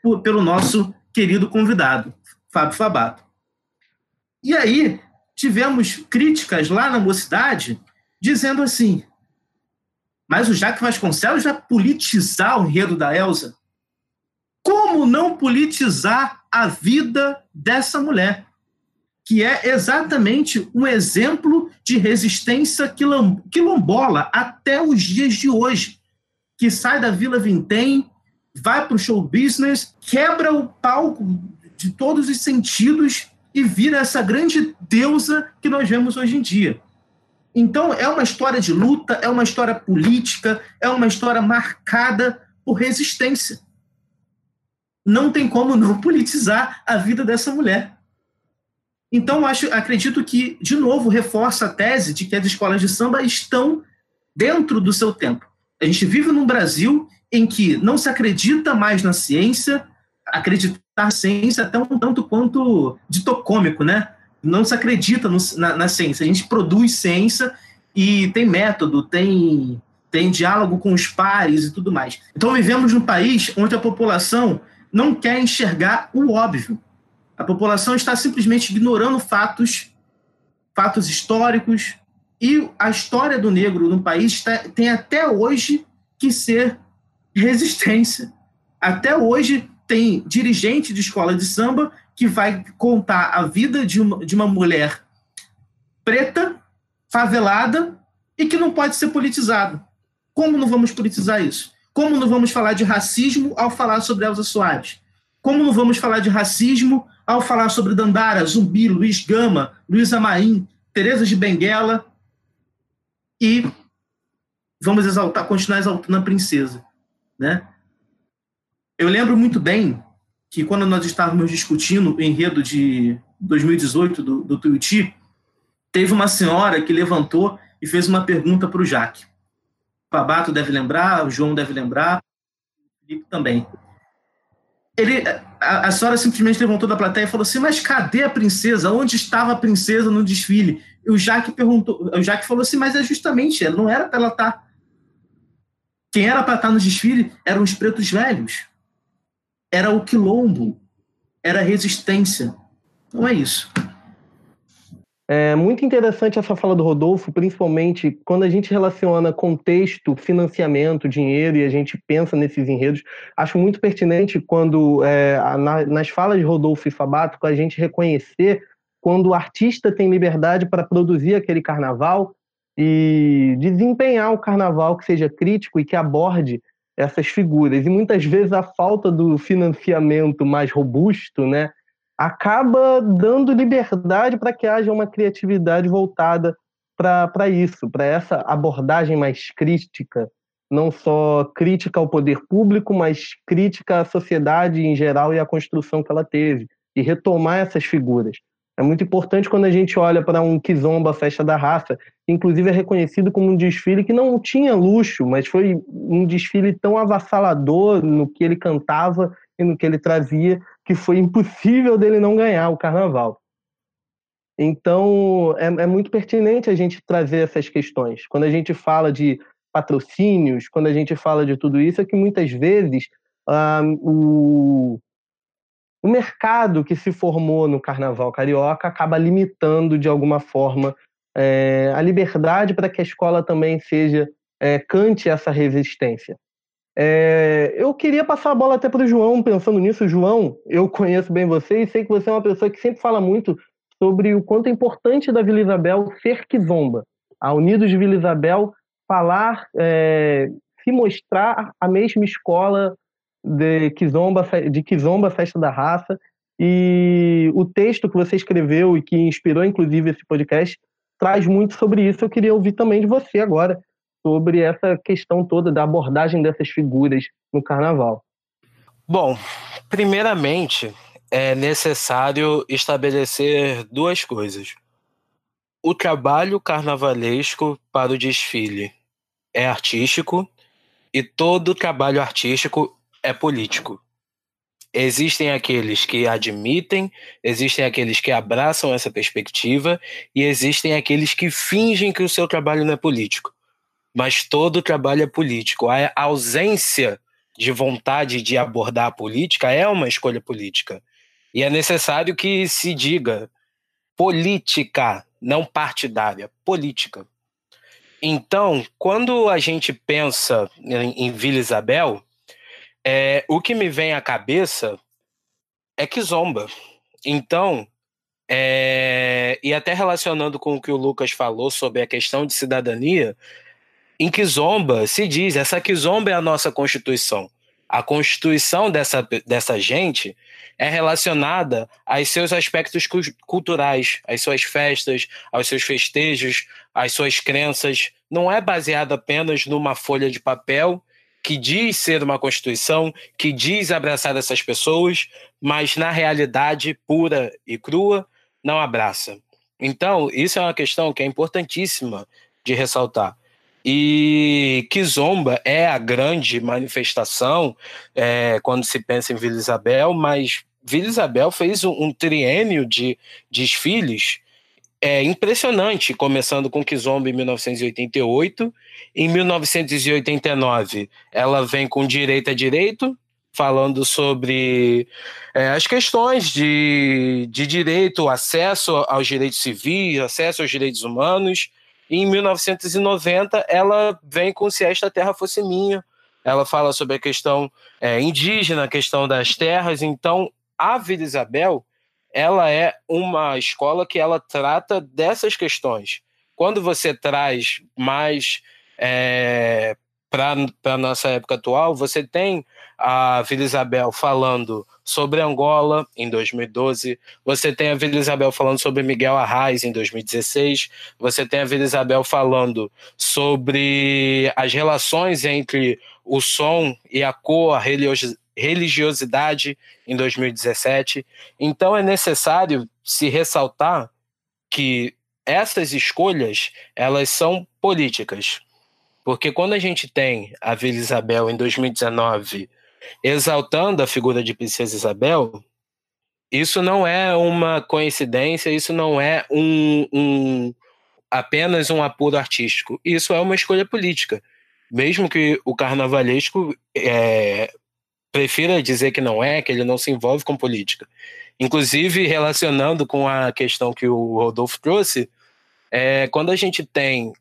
por, pelo nosso querido convidado, Fábio Fabato. E aí tivemos críticas lá na mocidade dizendo assim: mas o Jaque Vasconcelos vai politizar o enredo da Elsa? Como não politizar a vida dessa mulher? Que é exatamente um exemplo de resistência quilombola até os dias de hoje, que sai da Vila Vintém, vai para o show business, quebra o palco de todos os sentidos e vira essa grande deusa que nós vemos hoje em dia. Então, é uma história de luta, é uma história política, é uma história marcada por resistência. Não tem como não politizar a vida dessa mulher. Então, acho, acredito que, de novo, reforça a tese de que as escolas de samba estão dentro do seu tempo. A gente vive num Brasil em que não se acredita mais na ciência, acreditar ciência até um tanto quanto ditocômico, né? Não se acredita no, na, na ciência. A gente produz ciência e tem método, tem, tem diálogo com os pares e tudo mais. Então vivemos num país onde a população não quer enxergar o óbvio. A população está simplesmente ignorando fatos, fatos históricos, e a história do negro no país está, tem até hoje que ser resistência. Até hoje tem dirigente de escola de samba que vai contar a vida de uma, de uma mulher preta, favelada e que não pode ser politizada. Como não vamos politizar isso? Como não vamos falar de racismo ao falar sobre Elza Soares? Como não vamos falar de racismo ao falar sobre Dandara, Zumbi, Luiz Gama, Luiz Amarim, Teresa de Benguela e vamos exaltar, continuar exaltando a princesa, né? Eu lembro muito bem que quando nós estávamos discutindo o enredo de 2018 do, do Tuiuti, teve uma senhora que levantou e fez uma pergunta para o Jaque. O Pabato deve lembrar, o João deve lembrar, o Felipe também. Ele, a, a, senhora simplesmente levantou da plateia e falou assim: Mas cadê a princesa? Onde estava a princesa no desfile? E o Jaque perguntou, o Jaque falou assim: Mas é justamente, ela não era para ela estar. Tá. Quem era para estar tá no desfile eram os pretos velhos era o quilombo, era a resistência. Não é isso. É muito interessante essa fala do Rodolfo, principalmente quando a gente relaciona contexto, financiamento, dinheiro e a gente pensa nesses enredos. Acho muito pertinente quando, é, na, nas falas de Rodolfo e Fabato, a gente reconhecer quando o artista tem liberdade para produzir aquele carnaval e desempenhar o carnaval que seja crítico e que aborde essas figuras. E muitas vezes a falta do financiamento mais robusto, né, acaba dando liberdade para que haja uma criatividade voltada para isso, para essa abordagem mais crítica, não só crítica ao poder público, mas crítica à sociedade em geral e à construção que ela teve, e retomar essas figuras. É muito importante quando a gente olha para um Kizomba, Festa da Raça, que inclusive é reconhecido como um desfile que não tinha luxo, mas foi um desfile tão avassalador no que ele cantava e no que ele trazia, que foi impossível dele não ganhar o carnaval. Então, é, é muito pertinente a gente trazer essas questões. Quando a gente fala de patrocínios, quando a gente fala de tudo isso, é que muitas vezes ah, o, o mercado que se formou no carnaval carioca acaba limitando de alguma forma é, a liberdade para que a escola também seja é, cante essa resistência. É, eu queria passar a bola até para o João, pensando nisso. João, eu conheço bem você e sei que você é uma pessoa que sempre fala muito sobre o quanto é importante da Vila Isabel ser quizomba. A Unidos de Vila Isabel falar, é, se mostrar a mesma escola de Kizomba, de Kizomba Festa da Raça. E o texto que você escreveu e que inspirou, inclusive, esse podcast, traz muito sobre isso. Eu queria ouvir também de você agora, sobre essa questão toda da abordagem dessas figuras no carnaval. Bom, primeiramente, é necessário estabelecer duas coisas. O trabalho carnavalesco para o desfile é artístico e todo trabalho artístico é político. Existem aqueles que admitem, existem aqueles que abraçam essa perspectiva e existem aqueles que fingem que o seu trabalho não é político. Mas todo trabalho é político. A ausência de vontade de abordar a política é uma escolha política. E é necessário que se diga política, não partidária, política. Então, quando a gente pensa em Vila Isabel, é, o que me vem à cabeça é que zomba. Então, é, e até relacionando com o que o Lucas falou sobre a questão de cidadania, em Kizomba se diz, essa Kizomba é a nossa Constituição. A Constituição dessa, dessa gente é relacionada aos seus aspectos culturais, às suas festas, aos seus festejos, às suas crenças. Não é baseada apenas numa folha de papel que diz ser uma Constituição, que diz abraçar essas pessoas, mas na realidade pura e crua não abraça. Então, isso é uma questão que é importantíssima de ressaltar. E Kizomba é a grande manifestação é, quando se pensa em Vila Isabel, mas Vila Isabel fez um, um triênio de desfiles é, impressionante, começando com Kizomba em 1988. Em 1989, ela vem com Direito a Direito, falando sobre é, as questões de, de direito, acesso aos direitos civis, acesso aos direitos humanos. E em 1990, ela vem com Se Esta Terra Fosse Minha. Ela fala sobre a questão é, indígena, a questão das terras. Então, a Vila Isabel, ela é uma escola que ela trata dessas questões. Quando você traz mais é, para a nossa época atual, você tem a Vila Isabel falando sobre Angola em 2012, você tem a Vila Isabel falando sobre Miguel Arraes em 2016, você tem a Vila Isabel falando sobre as relações entre o som e a cor, a religiosidade em 2017. Então é necessário se ressaltar que essas escolhas elas são políticas porque quando a gente tem a Vila Isabel em 2019 exaltando a figura de Princesa Isabel, isso não é uma coincidência, isso não é um, um apenas um apuro artístico, isso é uma escolha política. Mesmo que o carnavalesco é, prefira dizer que não é, que ele não se envolve com política. Inclusive, relacionando com a questão que o Rodolfo trouxe, é, quando a gente tem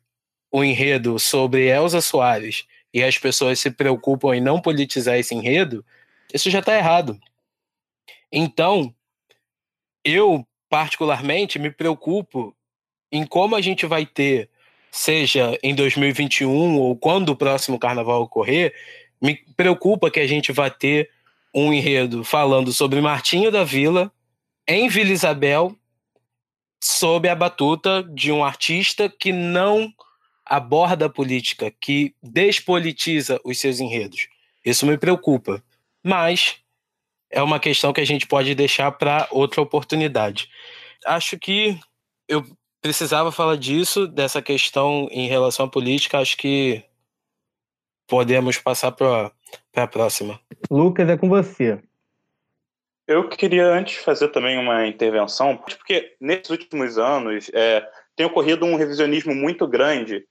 o enredo sobre Elza Soares e as pessoas se preocupam em não politizar esse enredo, isso já está errado. Então, eu, particularmente, me preocupo em como a gente vai ter, seja em 2021 ou quando o próximo carnaval ocorrer, me preocupa que a gente vai ter um enredo falando sobre Martinho da Vila em Vila Isabel sob a batuta de um artista que não aborda a política, que despolitiza os seus enredos. Isso me preocupa. Mas é uma questão que a gente pode deixar para outra oportunidade. Acho que eu precisava falar disso, dessa questão em relação à política. Acho que podemos passar para a próxima. Lucas, é com você. Eu queria antes fazer também uma intervenção, porque nesses últimos anos é, tem ocorrido um revisionismo muito grande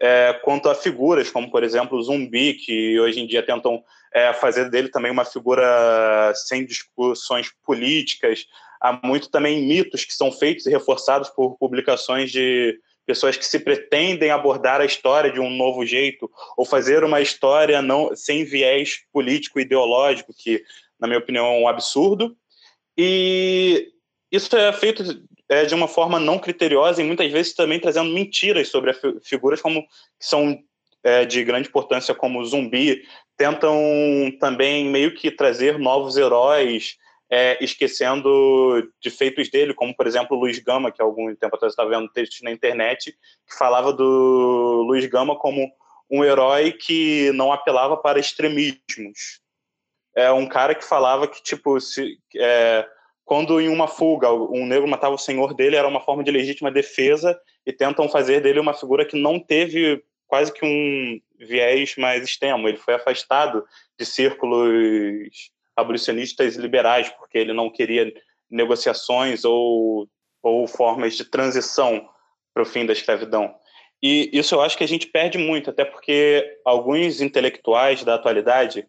é, quanto a figuras, como por exemplo o Zumbi, que hoje em dia tentam é, fazer dele também uma figura sem discussões políticas. Há muito também mitos que são feitos e reforçados por publicações de pessoas que se pretendem abordar a história de um novo jeito ou fazer uma história não sem viés político ideológico, que na minha opinião é um absurdo. E isso é feito é, de uma forma não criteriosa e muitas vezes também trazendo mentiras sobre as figuras como que são é, de grande importância como zumbi tentam também meio que trazer novos heróis é, esquecendo de feitos dele como por exemplo o Luiz Gama que há algum tempo atrás estava vendo textos na internet que falava do Luiz Gama como um herói que não apelava para extremismos é um cara que falava que tipo se é, quando em uma fuga um negro matava o senhor dele, era uma forma de legítima defesa e tentam fazer dele uma figura que não teve quase que um viés mais extremo. Ele foi afastado de círculos abolicionistas liberais, porque ele não queria negociações ou, ou formas de transição para o fim da escravidão. E isso eu acho que a gente perde muito, até porque alguns intelectuais da atualidade,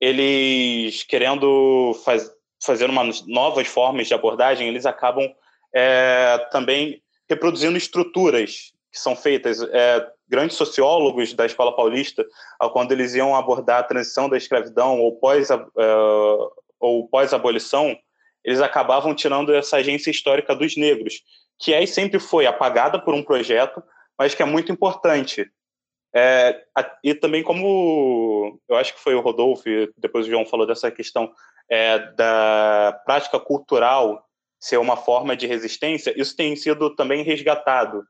eles querendo fazer fazendo uma, novas formas de abordagem, eles acabam é, também reproduzindo estruturas que são feitas. É, grandes sociólogos da Escola Paulista, quando eles iam abordar a transição da escravidão ou pós é, ou pós-abolição, eles acabavam tirando essa agência histórica dos negros, que aí sempre foi apagada por um projeto, mas que é muito importante. É, e também como eu acho que foi o Rodolfo, depois o João falou dessa questão é, da prática cultural ser uma forma de resistência, isso tem sido também resgatado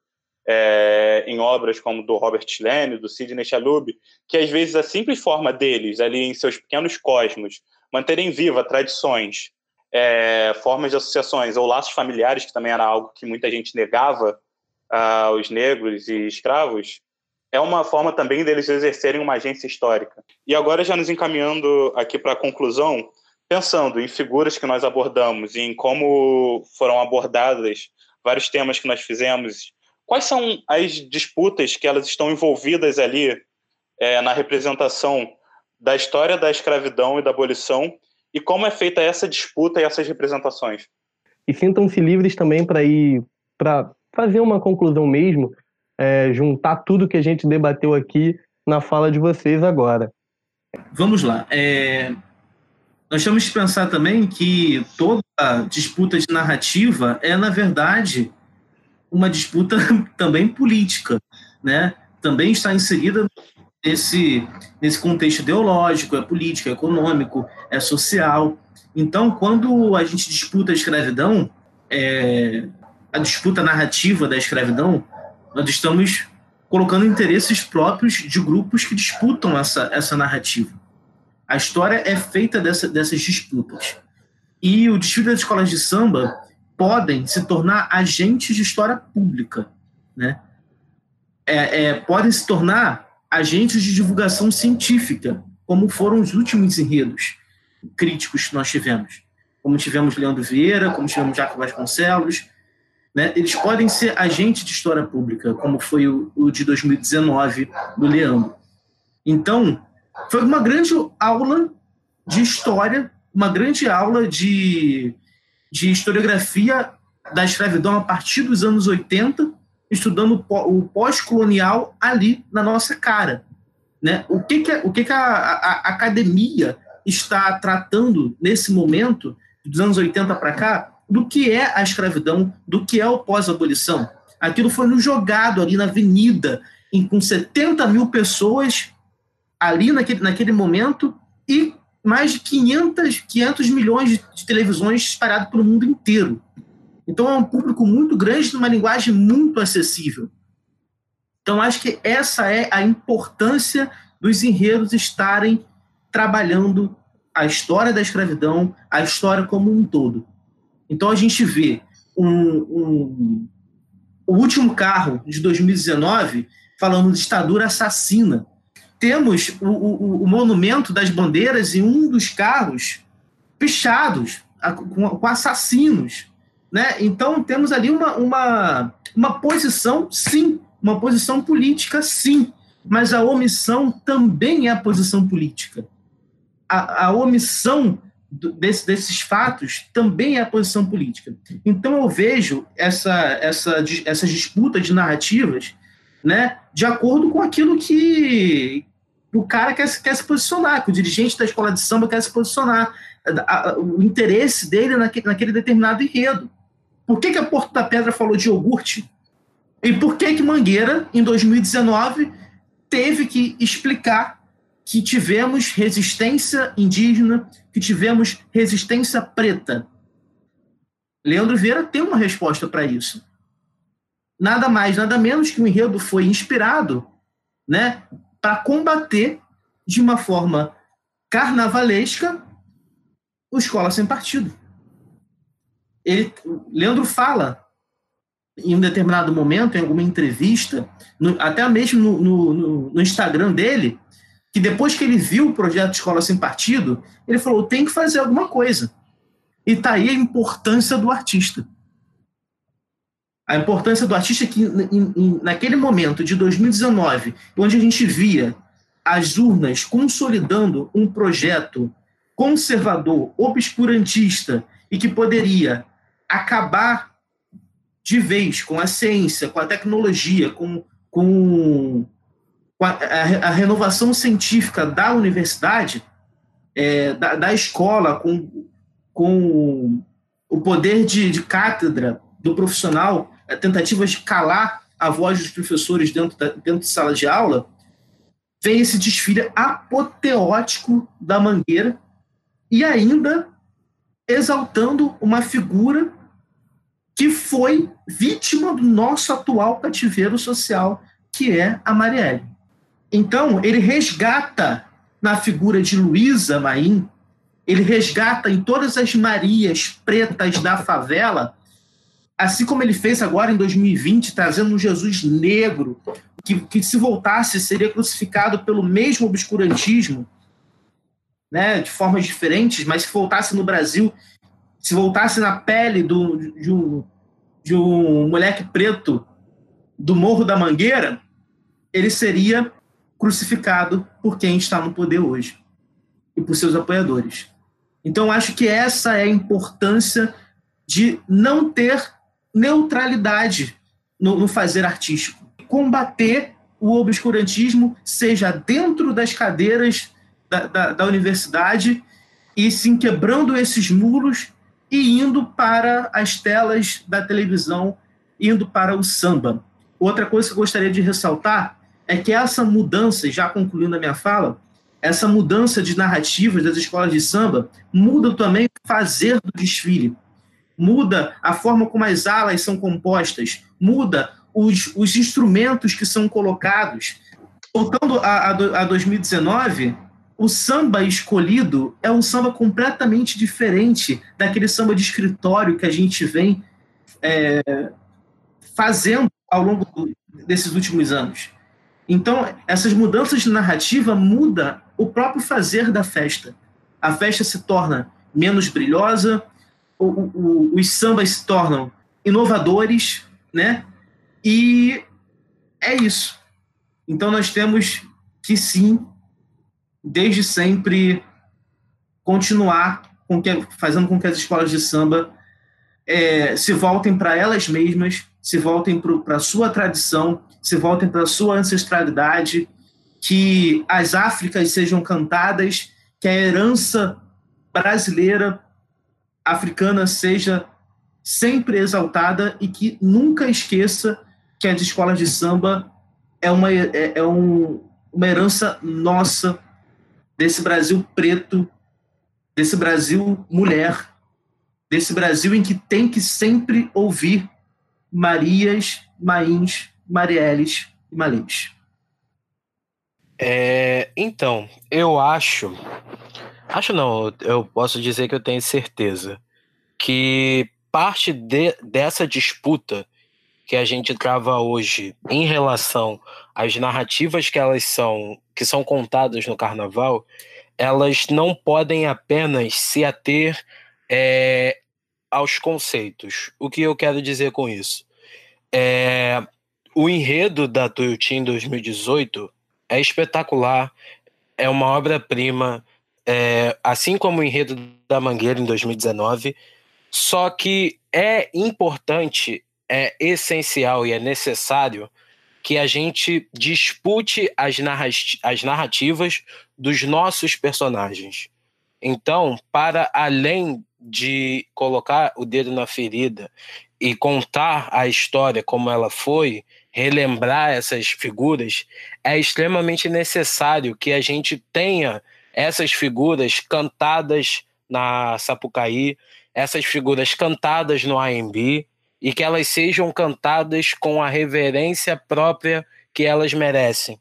é, em obras como do Robert Lane, do Sidney Chalub, que às vezes a simples forma deles, ali em seus pequenos cosmos, manterem viva tradições, é, formas de associações ou laços familiares, que também era algo que muita gente negava aos negros e escravos, é uma forma também deles exercerem uma agência histórica. E agora, já nos encaminhando aqui para a conclusão, pensando em figuras que nós abordamos e em como foram abordadas vários temas que nós fizemos, quais são as disputas que elas estão envolvidas ali é, na representação da história da escravidão e da abolição e como é feita essa disputa e essas representações? E sintam-se livres também para ir para fazer uma conclusão mesmo, é, juntar tudo que a gente debateu aqui na fala de vocês agora. Vamos lá. É, nós temos que pensar também que toda disputa de narrativa é, na verdade, uma disputa também política, né? Também está inserida nesse, nesse contexto ideológico, é político, é econômico, é social. Então, quando a gente disputa a escravidão, é, a disputa narrativa da escravidão, nós estamos colocando interesses próprios de grupos que disputam essa, essa narrativa. A história é feita dessa, dessas disputas. E o desfile das escolas de samba podem se tornar agentes de história pública, né? É, é, podem se tornar agentes de divulgação científica, como foram os últimos enredos críticos que nós tivemos. Como tivemos Leandro Vieira, como tivemos Jaco Vasconcelos. Né? Eles podem ser agentes de história pública, como foi o, o de 2019 do Leandro. Então, foi uma grande aula de história, uma grande aula de, de historiografia da escravidão a partir dos anos 80, estudando o pós-colonial ali na nossa cara. Né? O que, que, o que, que a, a, a academia está tratando nesse momento, dos anos 80 para cá, do que é a escravidão, do que é o pós-abolição. Aquilo foi nos jogado ali na avenida, em, com 70 mil pessoas ali naquele, naquele momento e mais de 500, 500 milhões de, televisões espalhadas pelo mundo inteiro. Então é um público muito grande, numa linguagem muito acessível. Então acho que essa é a importância dos enredos estarem trabalhando a história da escravidão, a história como um todo. Então a gente vê um, um, o último carro de 2019 falando de ditadura assassina, temos o, o, o, monumento das bandeiras e um dos carros pichados com, com, assassinos. Né? Então, temos ali uma, uma, uma posição, sim, uma posição política, sim, mas a omissão também é a posição política. A, a omissão desse, desses fatos também é a posição política. Então, eu vejo essa, essa, essas disputas de narrativas né, de acordo com aquilo que o cara quer, quer se posicionar, que o dirigente da escola de samba quer se posicionar, o interesse dele naquele, naquele determinado enredo. Por que, que a Porto da Pedra falou de iogurte? E por que, que Mangueira, em 2019, teve que explicar que tivemos resistência indígena, que tivemos resistência preta? Leandro Vieira tem uma resposta para isso nada mais, nada menos que o enredo foi inspirado né, para combater de uma forma carnavalesca o Escola Sem Partido. Ele, Leandro fala em um determinado momento, em alguma entrevista, no, até mesmo no, no, no, Instagram dele, que depois que ele viu o projeto Escola Sem Partido, ele falou: tem que fazer alguma coisa. E está aí a importância do artista. A importância do artista é que, naquele momento de 2019, onde a gente via as urnas consolidando um projeto conservador, obscurantista e que poderia acabar de vez com a ciência, com a tecnologia, com, com, a, a, a, renovação científica da universidade, é, da, da, escola, com, com o poder de, de cátedra do profissional, tentativas de calar a voz dos professores dentro, da, dentro de sala de aula, vem esse desfile apoteótico da Mangueira e ainda exaltando uma figura que foi vítima do nosso atual cativeiro social, que é a Marielle. Então, ele resgata na figura de Luísa Maim, ele resgata em todas as Marias pretas da favela assim como ele fez agora em 2020, trazendo um Jesus negro, que, que se voltasse seria crucificado pelo mesmo obscurantismo, né, de formas diferentes, mas se voltasse no Brasil, se voltasse na pele do, de, um, de um moleque preto do Morro da Mangueira, ele seria crucificado por quem está no poder hoje e por seus apoiadores. Então, acho que essa é a importância de não ter neutralidade no, no fazer artístico. Combater o obscurantismo, seja dentro das cadeiras da, da, da universidade, e sim quebrando esses muros e indo para as telas da televisão, indo para o samba. Outra coisa que eu gostaria de ressaltar é que essa mudança, já concluindo a minha fala, essa mudança de narrativas das escolas de samba muda também o fazer do desfile, muda a forma como as alas são compostas, muda os, os instrumentos que são colocados. Voltando a, a, a 2019, o samba escolhido é um samba completamente diferente daquele samba de escritório que a gente vem é, fazendo ao longo desses últimos anos. Então, essas mudanças de narrativa mudam o próprio fazer da festa. A festa se torna menos brilhosa, o, o, os sambas se tornam inovadores, né? E é isso. Então nós temos que sim, desde sempre, continuar com que, fazendo com que as escolas de samba é, se voltem para elas mesmas, se voltem para a sua tradição, se voltem para a sua ancestralidade, que as Áfricas sejam cantadas, que a herança brasileira, africana, seja sempre exaltada e que nunca esqueça que as escolas de samba é uma, é, é um, uma herança nossa desse Brasil preto, desse Brasil mulher, desse Brasil em que tem que sempre ouvir Marias, Mains, Marielles e Malês. É, então, eu acho. Acho não, eu posso dizer que eu tenho certeza que parte de, dessa disputa que a gente trava hoje em relação às narrativas que elas são que são contadas no carnaval, elas não podem apenas se ater é, aos conceitos. O que eu quero dizer com isso? É, o enredo da em 2018 é espetacular, é uma obra-prima, é, assim como o enredo da Mangueira em 2019. Só que é importante, é essencial e é necessário que a gente dispute as, as narrativas dos nossos personagens. Então, para além de colocar o dedo na ferida e contar a história como ela foi, relembrar essas figuras, é extremamente necessário que a gente tenha essas figuras cantadas na Sapucaí, essas figuras cantadas no AMB e que elas sejam cantadas com a reverência própria que elas merecem.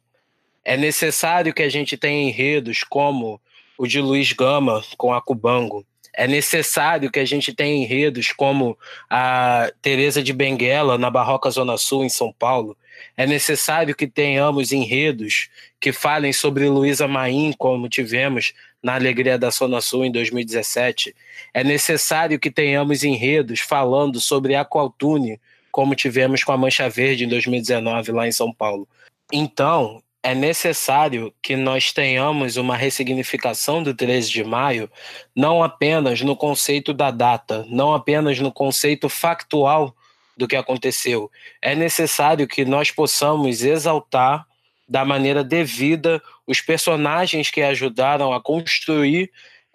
É necessário que a gente tenha enredos como o de Luiz Gama com a Cubango, é necessário que a gente tenha enredos como a Teresa de Benguela na Barroca Zona Sul, em São Paulo. É necessário que tenhamos enredos que falem sobre Luísa Maim, como tivemos na Alegria da Zona Sul em 2017. É necessário que tenhamos enredos falando sobre Aqualtune, como tivemos com a Mancha Verde em 2019 lá em São Paulo. Então, é necessário que nós tenhamos uma ressignificação do 13 de maio, não apenas no conceito da data, não apenas no conceito factual do que aconteceu. É necessário que nós possamos exaltar da maneira devida os personagens que ajudaram a construir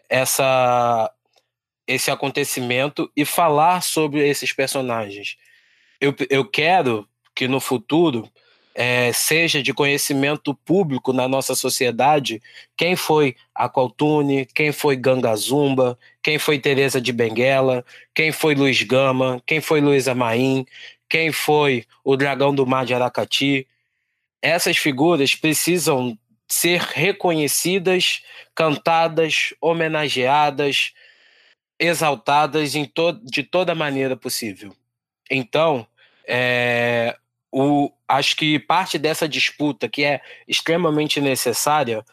essa, esse acontecimento e falar sobre esses personagens. Eu, eu quero que no futuro é, seja de conhecimento público na nossa sociedade quem foi Aqualtune, quem foi Ganga Zumba, quem foi Teresa de Benguela, quem foi Luiz Gama, quem foi Luísa Maim, quem foi o Dragão do Mar de Aracati. Essas figuras precisam ser reconhecidas, cantadas, homenageadas, exaltadas to de toda maneira possível. Então, é, o, acho que parte dessa disputa, que é extremamente necessária,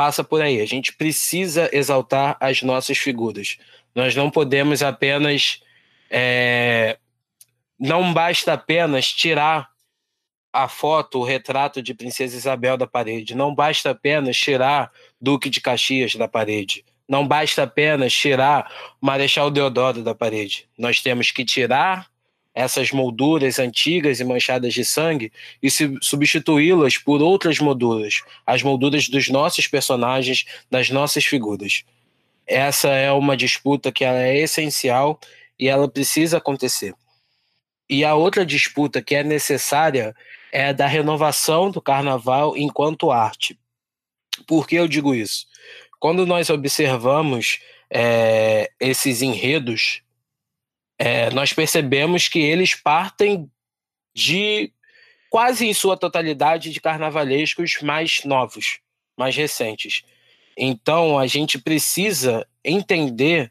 passa por aí. A gente precisa exaltar as nossas figuras. Nós não podemos apenas. É, não basta apenas tirar a foto, o retrato de Princesa Isabel da parede. Não basta apenas tirar Duque de Caxias da parede. Não basta apenas tirar Marechal Deodoro da parede. Nós temos que tirar essas molduras antigas e manchadas de sangue e substituí-las por outras molduras, as molduras dos nossos personagens, das nossas figuras. Essa é uma disputa que ela é essencial e ela precisa acontecer. E a outra disputa que é necessária é a da renovação do carnaval enquanto arte. Por que eu digo isso? quando nós observamos é, esses enredos, é, nós percebemos que eles partem de quase em sua totalidade de carnavalescos mais novos, mais recentes. Então a gente precisa entender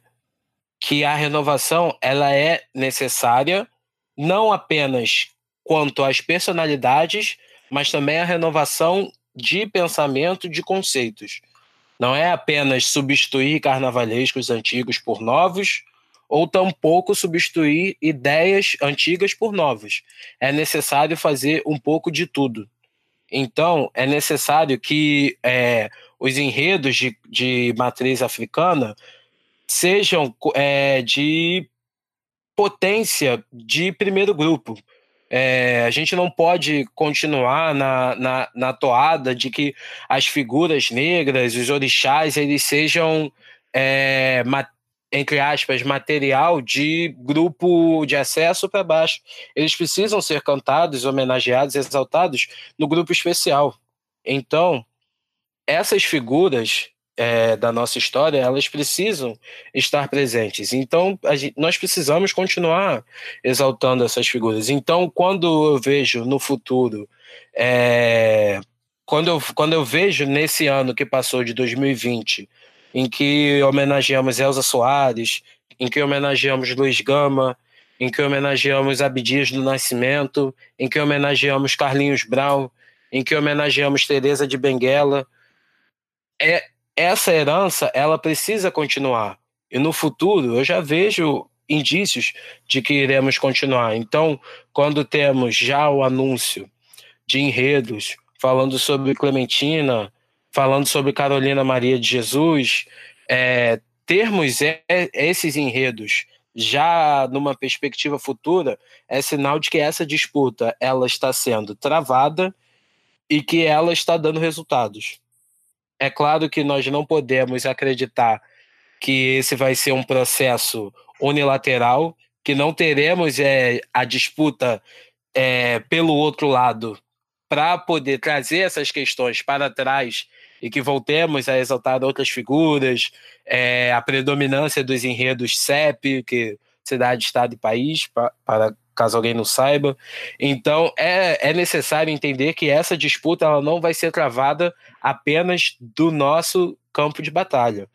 que a renovação ela é necessária não apenas quanto às personalidades, mas também a renovação de pensamento, de conceitos. Não é apenas substituir carnavalescos antigos por novos, ou tampouco substituir ideias antigas por novas. É necessário fazer um pouco de tudo. Então, é necessário que é, os enredos de, de matriz africana sejam é, de potência de primeiro grupo. É, a gente não pode continuar na, na, na, toada de que as figuras negras, os orixás, eles sejam, é, entre aspas, material de grupo de acesso para baixo. Eles precisam ser cantados, homenageados, exaltados no grupo especial. Então, essas figuras é, da nossa história, elas precisam estar presentes. Então, gente, nós precisamos continuar exaltando essas figuras. Então, quando eu vejo no futuro, é, quando, eu, quando eu vejo nesse ano que passou de 2020, em que homenageamos Elza Soares, em que homenageamos Luiz Gama, em que homenageamos Abdias do Nascimento, em que homenageamos Carlinhos Brown, em que homenageamos Teresa de Benguela, é, essa herança ela precisa continuar. E no futuro eu já vejo indícios de que iremos continuar. Então, quando temos já o anúncio de enredos falando sobre Clementina, falando sobre Carolina Maria de Jesus, é, termos esses enredos já numa perspectiva futura é sinal de que essa disputa ela está sendo travada e que ela está dando resultados. É claro que nós não podemos acreditar que esse vai ser um processo unilateral, que não teremos é, a disputa é, pelo outro lado para poder trazer essas questões para trás e que voltemos a exaltar outras figuras, é, a predominância dos enredos CEP, que cidade, estado e país, para caso alguém não saiba. Então, é, é necessário entender que essa disputa ela não vai ser travada apenas do nosso campo de batalha.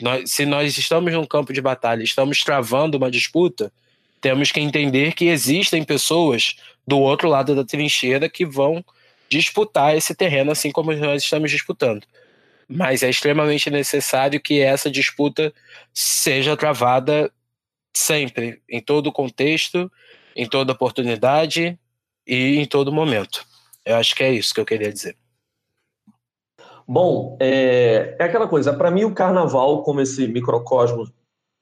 Nós, se nós estamos num campo de batalha, estamos travando uma disputa, temos que entender que existem pessoas do outro lado da trincheira que vão disputar esse terreno, assim como nós estamos disputando. Mas é extremamente necessário que essa disputa seja travada sempre, em todo contexto, em toda oportunidade e em todo momento. Eu acho que é isso que eu queria dizer. Bom, é, é aquela coisa, para mim o carnaval, como esse microcosmo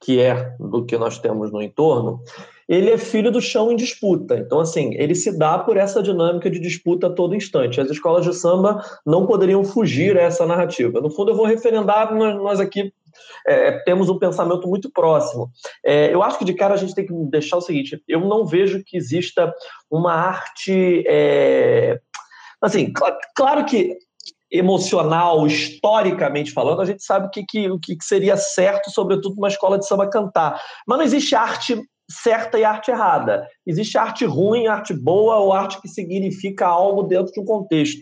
que é do que nós temos no entorno, ele é filho do chão em disputa. Então, assim, ele se dá por essa dinâmica de disputa a todo instante. As escolas de samba não poderiam fugir a essa narrativa. No fundo, eu vou referendar, nós aqui é, temos um pensamento muito próximo. É, eu acho que de cara a gente tem que deixar o seguinte: eu não vejo que exista uma arte. É, assim, cl claro que emocional, historicamente falando, a gente sabe o que, que, o que seria certo, sobretudo uma escola de samba cantar. Mas não existe arte certa e arte errada. Existe arte ruim, arte boa ou arte que significa algo dentro de um contexto.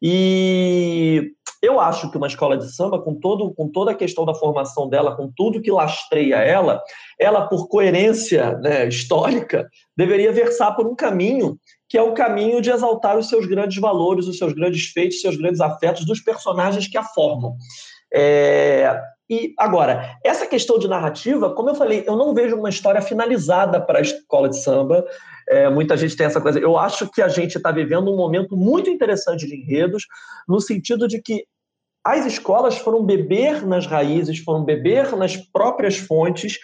E Eu acho que uma escola de samba, com, todo, com toda a questão da formação dela, com tudo que lastreia ela, ela, por coerência né, histórica, deveria versar por um caminho que é o caminho de exaltar os seus grandes valores, os seus grandes feitos, os seus grandes afetos dos personagens que a formam. É, e agora, essa questão de narrativa, como eu falei, eu não vejo uma história finalizada para a escola de samba. É, muita gente tem essa coisa. Eu acho que a gente está vivendo um momento muito interessante de enredos, no sentido de que as escolas foram beber nas raízes, foram beber nas próprias fontes,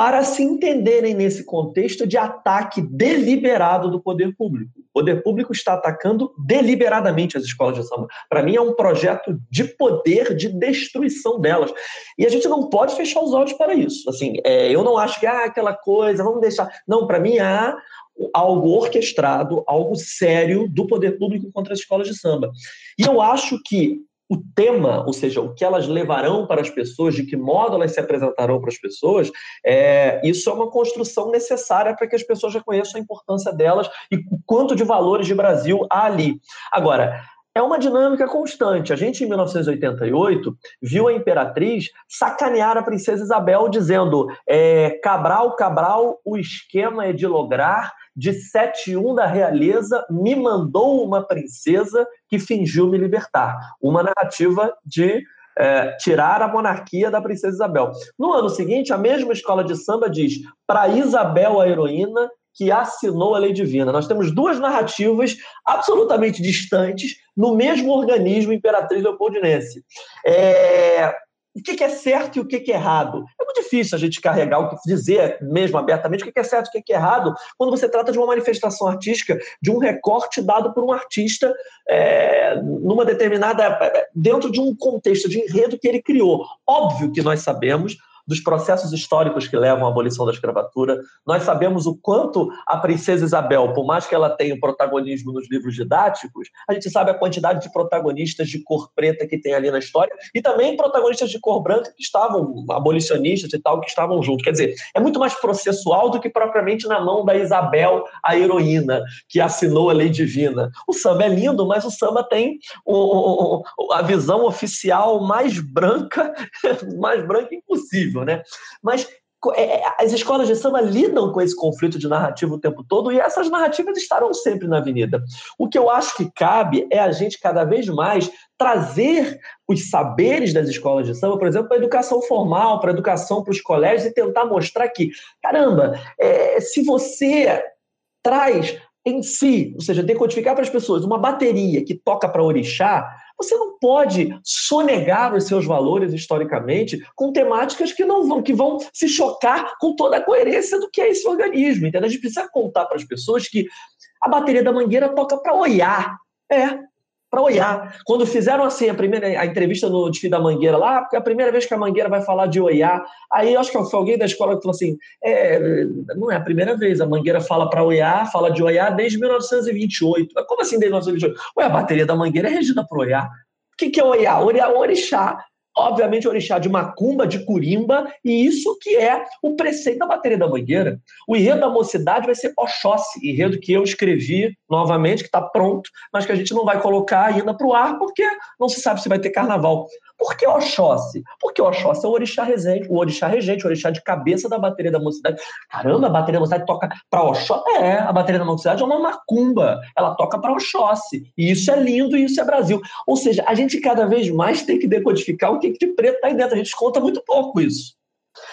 para se entenderem nesse contexto de ataque deliberado do poder público. O poder público está atacando deliberadamente as escolas de samba. Para mim, é um projeto de poder, de destruição delas. E a gente não pode fechar os olhos para isso. Assim, é, eu não acho que ah, aquela coisa, vamos deixar. Não, para mim, há algo orquestrado, algo sério do poder público contra as escolas de samba. E eu acho que o tema, ou seja, o que elas levarão para as pessoas, de que modo elas se apresentarão para as pessoas, é, isso é uma construção necessária para que as pessoas reconheçam a importância delas e o quanto de valores de Brasil há ali. Agora, é uma dinâmica constante. A gente, em 1988, viu a imperatriz sacanear a princesa Isabel, dizendo: é, Cabral, Cabral, o esquema é de lograr de 71 da realeza me mandou uma princesa que fingiu me libertar. Uma narrativa de é, tirar a monarquia da princesa Isabel. No ano seguinte, a mesma escola de samba diz para Isabel a heroína que assinou a lei divina. Nós temos duas narrativas absolutamente distantes no mesmo organismo imperatriz leopoldinense. É, o que é certo e o que é errado. É muito difícil a gente carregar, o que dizer mesmo abertamente o que é certo e o que é errado, quando você trata de uma manifestação artística, de um recorte dado por um artista é, numa determinada. dentro de um contexto de enredo que ele criou. Óbvio que nós sabemos dos processos históricos que levam à abolição da escravatura. Nós sabemos o quanto a princesa Isabel, por mais que ela tenha o protagonismo nos livros didáticos, a gente sabe a quantidade de protagonistas de cor preta que tem ali na história e também protagonistas de cor branca que estavam, abolicionistas e tal, que estavam juntos. Quer dizer, é muito mais processual do que propriamente na mão da Isabel, a heroína, que assinou a lei divina. O samba é lindo, mas o samba tem o, o, a visão oficial mais branca, mais branca impossível possível, né? Mas é, é, as escolas de samba lidam com esse conflito de narrativa o tempo todo e essas narrativas estarão sempre na avenida. O que eu acho que cabe é a gente cada vez mais trazer os saberes das escolas de samba, por exemplo, para a educação formal, para a educação para os colégios e tentar mostrar que, caramba, é, se você traz em si, ou seja, decodificar para as pessoas uma bateria que toca para orixá, você não pode sonegar os seus valores historicamente com temáticas que não vão, que vão se chocar com toda a coerência do que é esse organismo. Entendeu? A gente precisa contar para as pessoas que a bateria da mangueira toca para olhar. É, para olhar. Quando fizeram assim a primeira a entrevista no desfile da Mangueira lá, porque é a primeira vez que a Mangueira vai falar de Oiá, aí acho que foi alguém da escola que falou assim, é, não é a primeira vez, a Mangueira fala para Oiá, fala de Oiá desde 1928. Como assim desde 1928? Ué, a bateria da Mangueira é regida por Oiá. O que, que é? Oiá é orixá obviamente, orixá de macumba, de curimba, e isso que é o preceito da bateria da mangueira. O enredo da mocidade vai ser Oxóssi, enredo que eu escrevi novamente, que está pronto, mas que a gente não vai colocar ainda para o ar, porque não se sabe se vai ter carnaval. Por que Oxóssi? Porque Oxóssi é o orixá regente, o orixá regente, o orixá de cabeça da bateria da mocidade. Caramba, a bateria da mocidade toca para Oxóssi? É, a bateria da mocidade é uma macumba, ela toca para Oxóssi. E isso é lindo e isso é Brasil. Ou seja, a gente cada vez mais tem que decodificar o que de preto está aí dentro. A gente conta muito pouco isso.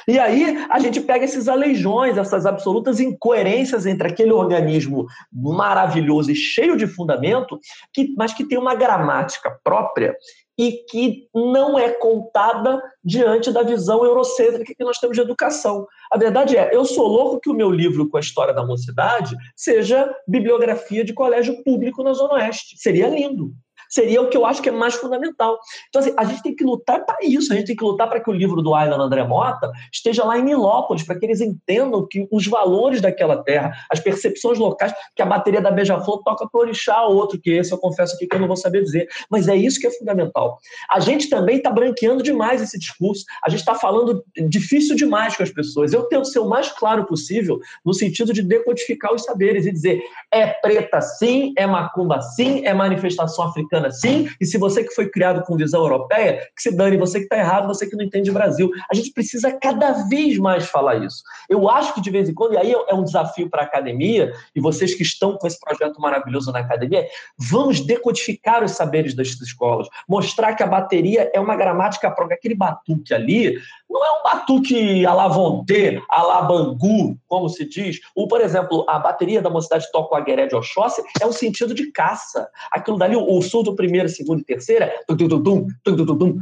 E aí a gente pega esses aleijões, essas absolutas incoerências entre aquele organismo maravilhoso e cheio de fundamento, que, mas que tem uma gramática própria e que não é contada diante da visão eurocêntrica que nós temos de educação. A verdade é, eu sou louco que o meu livro com a história da mocidade seja bibliografia de colégio público na Zona Oeste. Seria lindo seria o que eu acho que é mais fundamental. Então, assim, a gente tem que lutar para isso, a gente tem que lutar para que o livro do Aylan André Mota esteja lá em Milópolis, para que eles entendam que os valores daquela terra, as percepções locais, que a bateria da Beija-Flor toca para orixá outro, que esse eu confesso aqui que eu não vou saber dizer, mas é isso que é fundamental. A gente também está branqueando demais esse discurso, a gente está falando difícil demais com as pessoas. Eu tento ser o mais claro possível no sentido de decodificar os saberes e dizer é preta sim, é macumba sim, é manifestação africana americana sim, e se você que foi criado com visão europeia, que se dane, você que está errado, você que não entende Brasil. A gente precisa cada vez mais falar isso. Eu acho que de vez em quando, e aí é um desafio para a academia, e vocês que estão com esse projeto maravilhoso na academia, vamos decodificar os saberes das escolas, mostrar que a bateria é uma gramática própria, aquele batuque ali, não é um batuque à la Vonté, à la Bangu, como se diz. Ou, por exemplo, a bateria da Mocidade Toca o Agueré de Oxóssi é um sentido de caça. Aquilo dali, o sul do primeiro, segundo e terceira,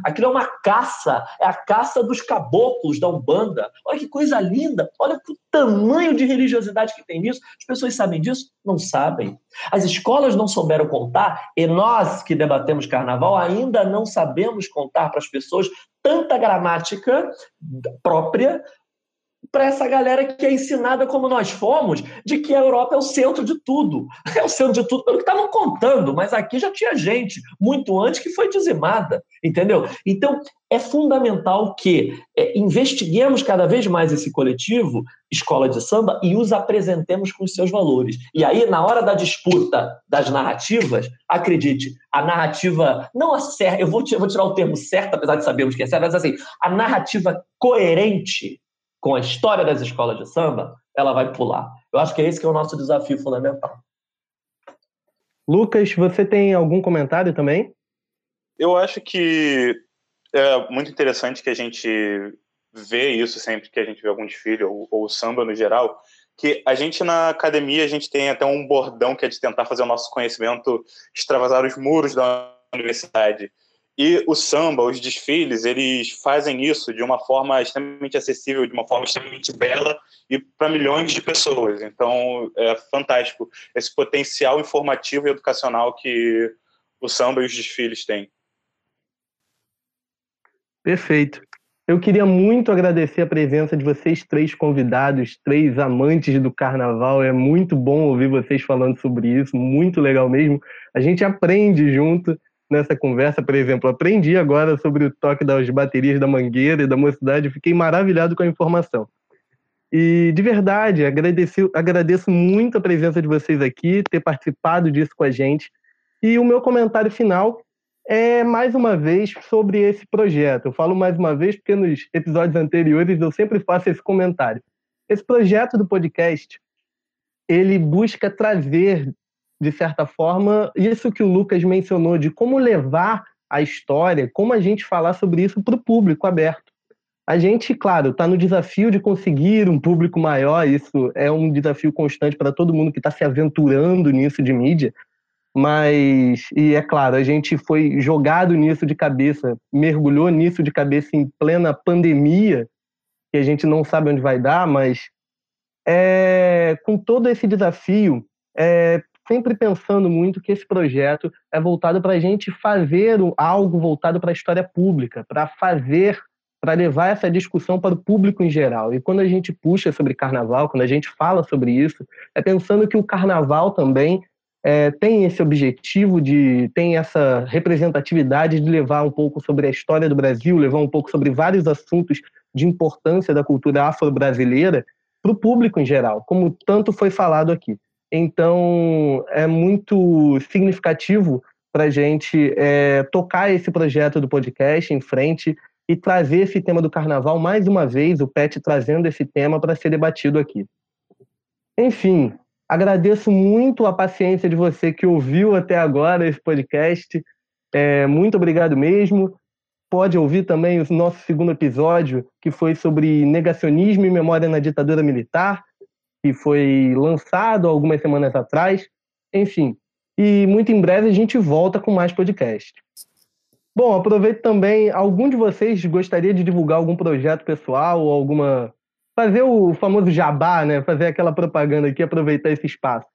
aquilo é uma caça, é a caça dos caboclos da Umbanda. Olha que coisa linda, olha o tamanho de religiosidade que tem nisso. As pessoas sabem disso? Não sabem. As escolas não souberam contar, e nós que debatemos carnaval ainda não sabemos contar para as pessoas tanta gramática própria para essa galera que é ensinada como nós fomos, de que a Europa é o centro de tudo. É o centro de tudo pelo que estavam contando, mas aqui já tinha gente, muito antes, que foi dizimada, entendeu? Então, é fundamental que é, investiguemos cada vez mais esse coletivo, escola de samba, e os apresentemos com os seus valores. E aí, na hora da disputa das narrativas, acredite, a narrativa, não a certa, eu vou, vou tirar o termo certo, apesar de sabermos que é certo, mas assim, a narrativa coerente com a história das escolas de samba, ela vai pular. Eu acho que é esse que é o nosso desafio fundamental. Lucas, você tem algum comentário também? Eu acho que é muito interessante que a gente vê isso sempre que a gente vê algum desfile, ou, ou samba no geral, que a gente na academia, a gente tem até um bordão que é de tentar fazer o nosso conhecimento extravasar os muros da universidade. E o samba, os desfiles, eles fazem isso de uma forma extremamente acessível, de uma forma extremamente bela e para milhões de pessoas. Então, é fantástico esse potencial informativo e educacional que o samba e os desfiles têm. Perfeito. Eu queria muito agradecer a presença de vocês três convidados, três amantes do carnaval. É muito bom ouvir vocês falando sobre isso, muito legal mesmo. A gente aprende junto nessa conversa, por exemplo, aprendi agora sobre o toque das baterias da Mangueira e da Mocidade, fiquei maravilhado com a informação. E de verdade, agradeço, agradeço muito a presença de vocês aqui, ter participado disso com a gente. E o meu comentário final é mais uma vez sobre esse projeto. Eu falo mais uma vez porque nos episódios anteriores eu sempre faço esse comentário. Esse projeto do podcast, ele busca trazer de certa forma, isso que o Lucas mencionou, de como levar a história, como a gente falar sobre isso para o público aberto. A gente, claro, está no desafio de conseguir um público maior, isso é um desafio constante para todo mundo que está se aventurando nisso de mídia, mas, e é claro, a gente foi jogado nisso de cabeça, mergulhou nisso de cabeça em plena pandemia, que a gente não sabe onde vai dar, mas é, com todo esse desafio, é, sempre pensando muito que esse projeto é voltado para a gente fazer algo voltado para a história pública, para fazer, para levar essa discussão para o público em geral. E quando a gente puxa sobre carnaval, quando a gente fala sobre isso, é pensando que o carnaval também é, tem esse objetivo de, tem essa representatividade de levar um pouco sobre a história do Brasil, levar um pouco sobre vários assuntos de importância da cultura afro-brasileira para o público em geral, como tanto foi falado aqui. Então, é muito significativo para a gente é, tocar esse projeto do podcast em frente e trazer esse tema do carnaval mais uma vez, o PET trazendo esse tema para ser debatido aqui. Enfim, agradeço muito a paciência de você que ouviu até agora esse podcast. É, muito obrigado mesmo. Pode ouvir também o nosso segundo episódio, que foi sobre negacionismo e memória na ditadura militar que foi lançado algumas semanas atrás. Enfim, e muito em breve a gente volta com mais podcast. Bom, aproveito também, algum de vocês gostaria de divulgar algum projeto pessoal ou alguma fazer o famoso jabá, né? Fazer aquela propaganda aqui, aproveitar esse espaço.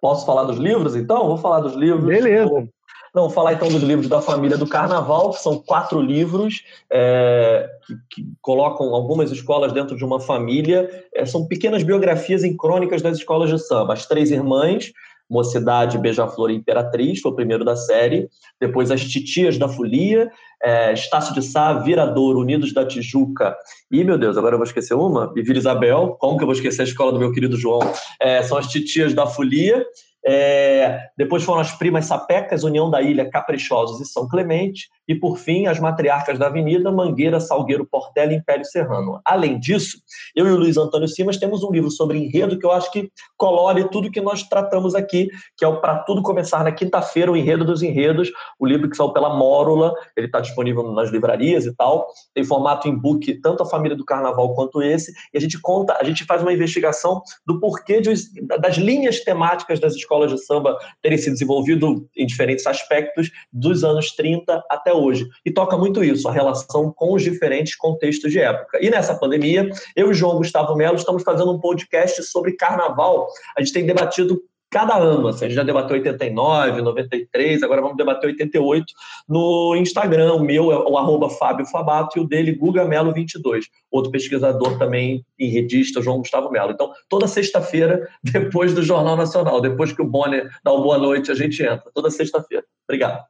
Posso falar dos livros, então? Vou falar dos livros. Beleza. Vou não, falar então dos livros da família do Carnaval, que são quatro livros é, que, que, colocam algumas escolas dentro de uma família. É, são pequenas biografias em crônicas das escolas de samba. As Três Irmãs, Mocidade, Beija-Flor e Imperatriz, foi o primeiro da série. Depois As Titias da Folia, é, Estácio de Sá, Viradouro, Unidos da Tijuca e, meu Deus, agora eu vou esquecer uma, e Vila Isabel, como que eu vou esquecer a escola do meu querido João? É, são As Titias da Folia É, depois foram as primas sapecas, União da Ilha, Caprichosos e São Clemente. E, por fim, as matriarcas da Avenida, Mangueira, Salgueiro, Portela e Império Serrano. Além disso, eu e o Luiz Antônio Simas temos um livro sobre enredo que eu acho que colore tudo que nós tratamos aqui, que é o Para Tudo Começar na quinta-feira, o Enredo dos Enredos, o livro que saiu pela Mórula, ele está disponível nas livrarias e tal, tem formato em book, tanto a família do carnaval quanto esse, e a gente conta, a gente faz uma investigação do porquê de, das linhas temáticas das escolas de samba terem se desenvolvido em diferentes aspectos dos anos 30 até hoje. E toca muito isso, a relação com os diferentes contextos de época. E nessa pandemia, eu e João Gustavo Melo estamos fazendo um podcast sobre carnaval. A gente tem debatido cada ano. Assim, a gente já debateu 89, 93, agora vamos debater 88 no Instagram. O meu é o arroba Fábio Fabato e o dele, Guga Melo 22. Outro pesquisador também em redista, João Gustavo Melo. Então, toda sexta-feira, depois do Jornal Nacional, depois que o Bonner dá uma boa noite, a gente entra. Toda sexta-feira. Obrigado.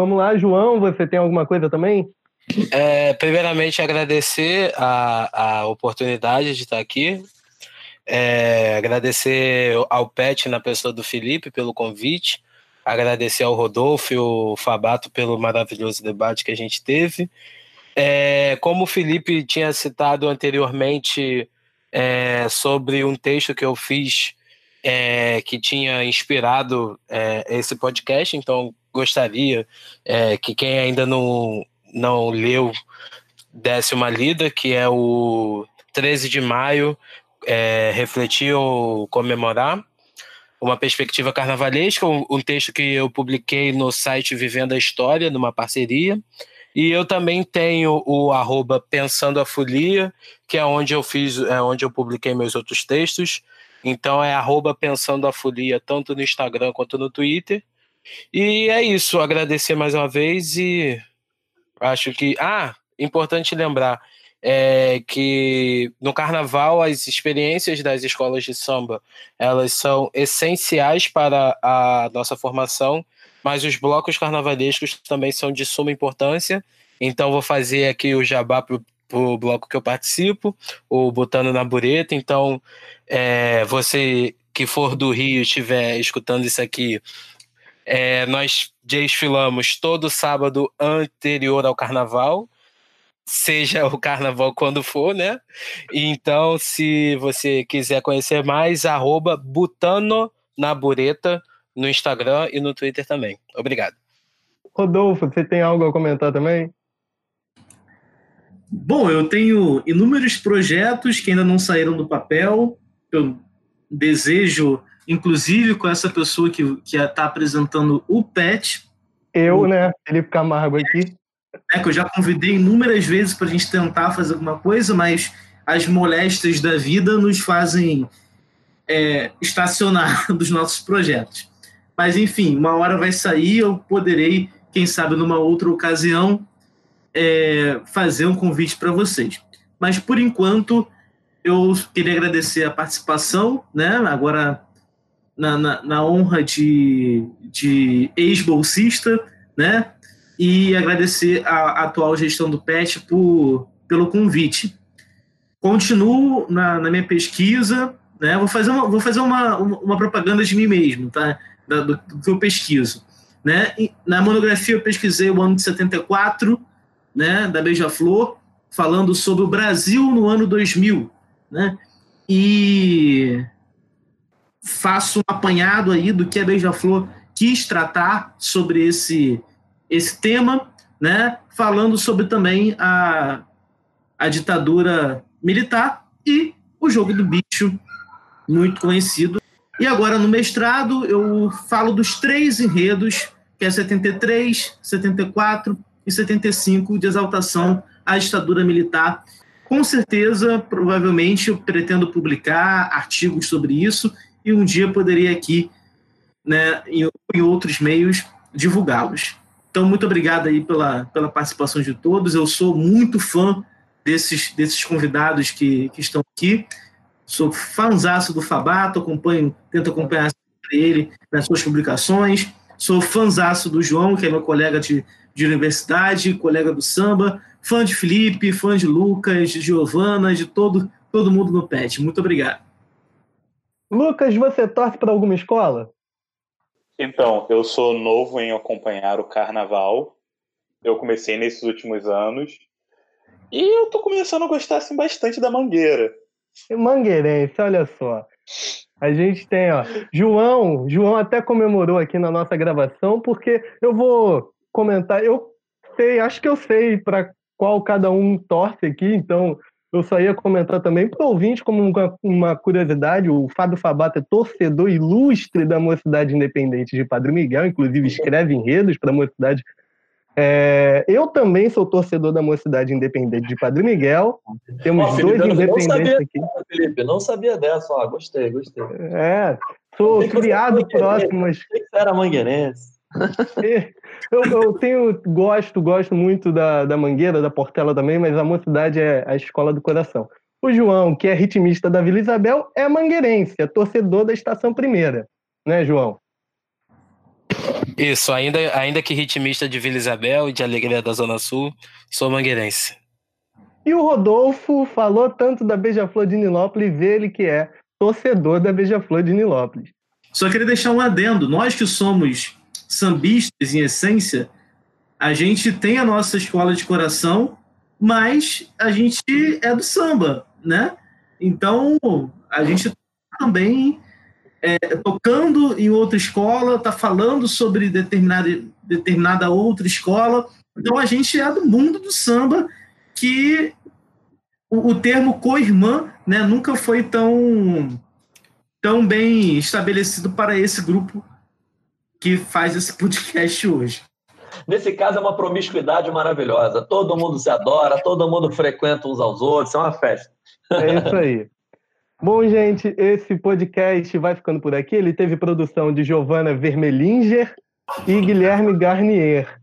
Vamos lá, João, você tem alguma coisa também? É, primeiramente, agradecer a, a oportunidade de estar aqui. É, agradecer ao Pet, na pessoa do Felipe, pelo convite. Agradecer ao Rodolfo e ao Fabato pelo maravilhoso debate que a gente teve. É, como o Felipe tinha citado anteriormente é, sobre um texto que eu fiz é, que tinha inspirado é, esse podcast, então gostaria é, que quem ainda não, não leu desse uma lida, que é o 13 de maio, é, refletir ou comemorar. Uma perspectiva carnavalesca, um, um texto que eu publiquei no site Vivendo a História, numa parceria. E eu também tenho o arroba Pensando a Folia, que é onde eu fiz, é onde eu publiquei meus outros textos. Então é arroba Pensando a Folia, tanto no Instagram quanto no Twitter. E é isso, agradecer mais uma vez e acho que. Ah, importante lembrar é que no carnaval as experiências das escolas de samba elas são essenciais para a nossa formação, mas os blocos carnavalescos também são de suma importância. Então vou fazer aqui o jabá para o bloco que eu participo, o Botando na Bureta. Então, é, você que for do Rio estiver escutando isso aqui, é, nós desfilamos todo sábado anterior ao carnaval, seja o carnaval quando for, né? Então, se você quiser conhecer mais, arroba Butano na Bureta no Instagram e no Twitter também. Obrigado. Rodolfo, você tem algo a comentar também? Bom, eu tenho inúmeros projetos que ainda não saíram do papel. Eu desejo inclusive com essa pessoa que está apresentando o PET. Eu, o, né? Felipe Camargo aqui. É, que eu já convidei inúmeras vezes para a gente tentar fazer alguma coisa, mas as moléstias da vida nos fazem é, estacionar dos nossos projetos. Mas, enfim, uma hora vai sair, eu poderei, quem sabe, numa outra ocasião, é, fazer um convite para vocês. Mas, por enquanto, eu queria agradecer a participação, né? Agora na, na, na honra de, de ex-bolsista, né? E agradecer a, a, atual gestão do PET por, pelo convite. Continuo na, na minha pesquisa, né? Vou fazer uma, vou fazer uma, uma propaganda de mim mesmo, tá? Da, do, do, que eu pesquiso. Né? Na monografia eu pesquisei o ano de 74, né, da Beija-Flor, falando sobre o Brasil no ano 2000, né? E faço um apanhado aí do que a Beija-Flor quis tratar sobre esse, esse tema, né? falando sobre também a, a ditadura militar e o jogo do bicho, muito conhecido. E agora no mestrado eu falo dos três enredos, que é 73, 74 e 75, de exaltação à ditadura militar. Com certeza, provavelmente, eu pretendo publicar artigos sobre isso e um dia poderia aqui, né, em, em outros meios, divulgá-los. Então, muito obrigado aí pela, pela participação de todos. Eu sou muito fã desses, desses convidados que, que estão aqui. Sou fãzaço do Fabato, acompanho, tento acompanhar ele nas suas publicações. Sou fãzaço do João, que é meu colega de, de universidade, colega do samba. Fã de Felipe, fã de Lucas, de Giovana, de todo, todo mundo no PET. Muito obrigado. Lucas, você torce para alguma escola? Então, eu sou novo em acompanhar o carnaval. Eu comecei nesses últimos anos. E eu tô começando a gostar assim, bastante da Mangueira. Mangueirense, olha só. A gente tem, ó, João, João até comemorou aqui na nossa gravação, porque eu vou comentar, eu sei, acho que eu sei para qual cada um torce aqui, então eu só ia comentar também para o ouvinte, como uma, uma, curiosidade, o Fábio Fabato é torcedor ilustre da Mocidade Independente de Padre Miguel, inclusive escreve enredos para a Mocidade. É, eu também sou torcedor da Mocidade Independente de Padre Miguel. Temos Felipe, dois independentes não sabia, aqui. Felipe, não sabia dessa, ó, gostei, gostei. É, sou criado próximo. Mas... Era mangueirense. Eu, eu, tenho, gosto, gosto muito da, da Mangueira, da Portela também, mas a mocidade é a escola do coração. O João, que é ritmista da Vila Isabel, é mangueirense, é torcedor da Estação Primeira, né, João? Isso, ainda, ainda que ritmista de Vila Isabel e de Alegria da Zona Sul, sou mangueirense. E o Rodolfo falou tanto da Beija-Flor de Nilópolis, vê ele que é torcedor da Beija-Flor de Nilópolis. Só queria deixar um adendo. Nós que somos sambistas, em essência, a gente tem a nossa escola de coração, mas a gente é do samba, né? Então, a gente também é, tocando em outra escola, está falando sobre determinada, determinada outra escola. Então, a gente é do mundo do samba, que o, o termo co-irmã né, nunca foi tão, tão bem estabelecido para esse grupo que faz esse podcast hoje. Nesse caso é uma promiscuidade maravilhosa. Todo mundo se adora, todo mundo frequenta uns aos outros, é uma festa. É isso aí. Bom, gente, esse podcast vai ficando por aqui. Ele teve produção de Giovanna Vermelinger e Guilherme Garnier.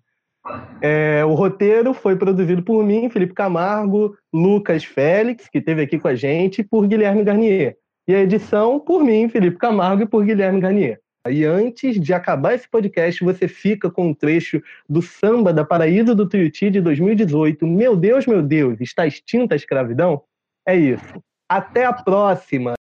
É, o roteiro foi produzido por mim, Felipe Camargo, Lucas Félix, que esteve aqui com a gente, e por Guilherme Garnier. E a edição por mim, Felipe Camargo, e por Guilherme Garnier. E antes de acabar esse podcast, você fica com um trecho do samba da Paraíso do Tuiuti de 2018. Meu Deus, meu Deus, está extinta a escravidão? É isso. Até a próxima!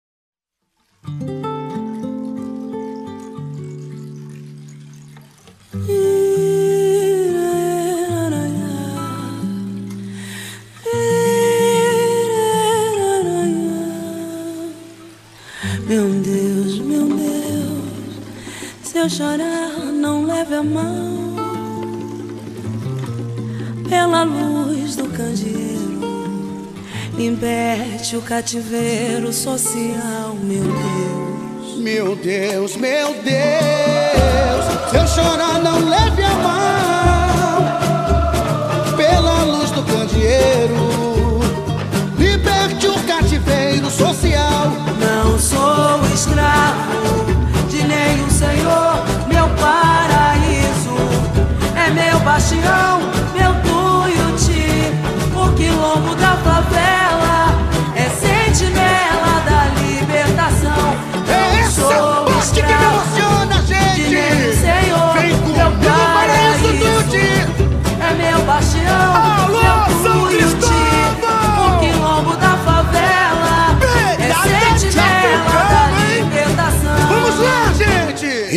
Eu chorar, não leve a mão. Pela luz do candeeiro, liberte o cativeiro social, meu Deus. Meu Deus, meu Deus, se eu chorar, não leve a mão. Pela luz do candeeiro, liberte o cativeiro social. Não sou escravo senhor, meu paraíso. É meu bastião, meu tuiuti, o quilombo da favela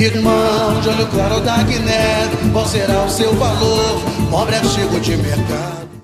Irmão de olho claro da Guiné, qual será o seu valor? Pobre chico de mercado.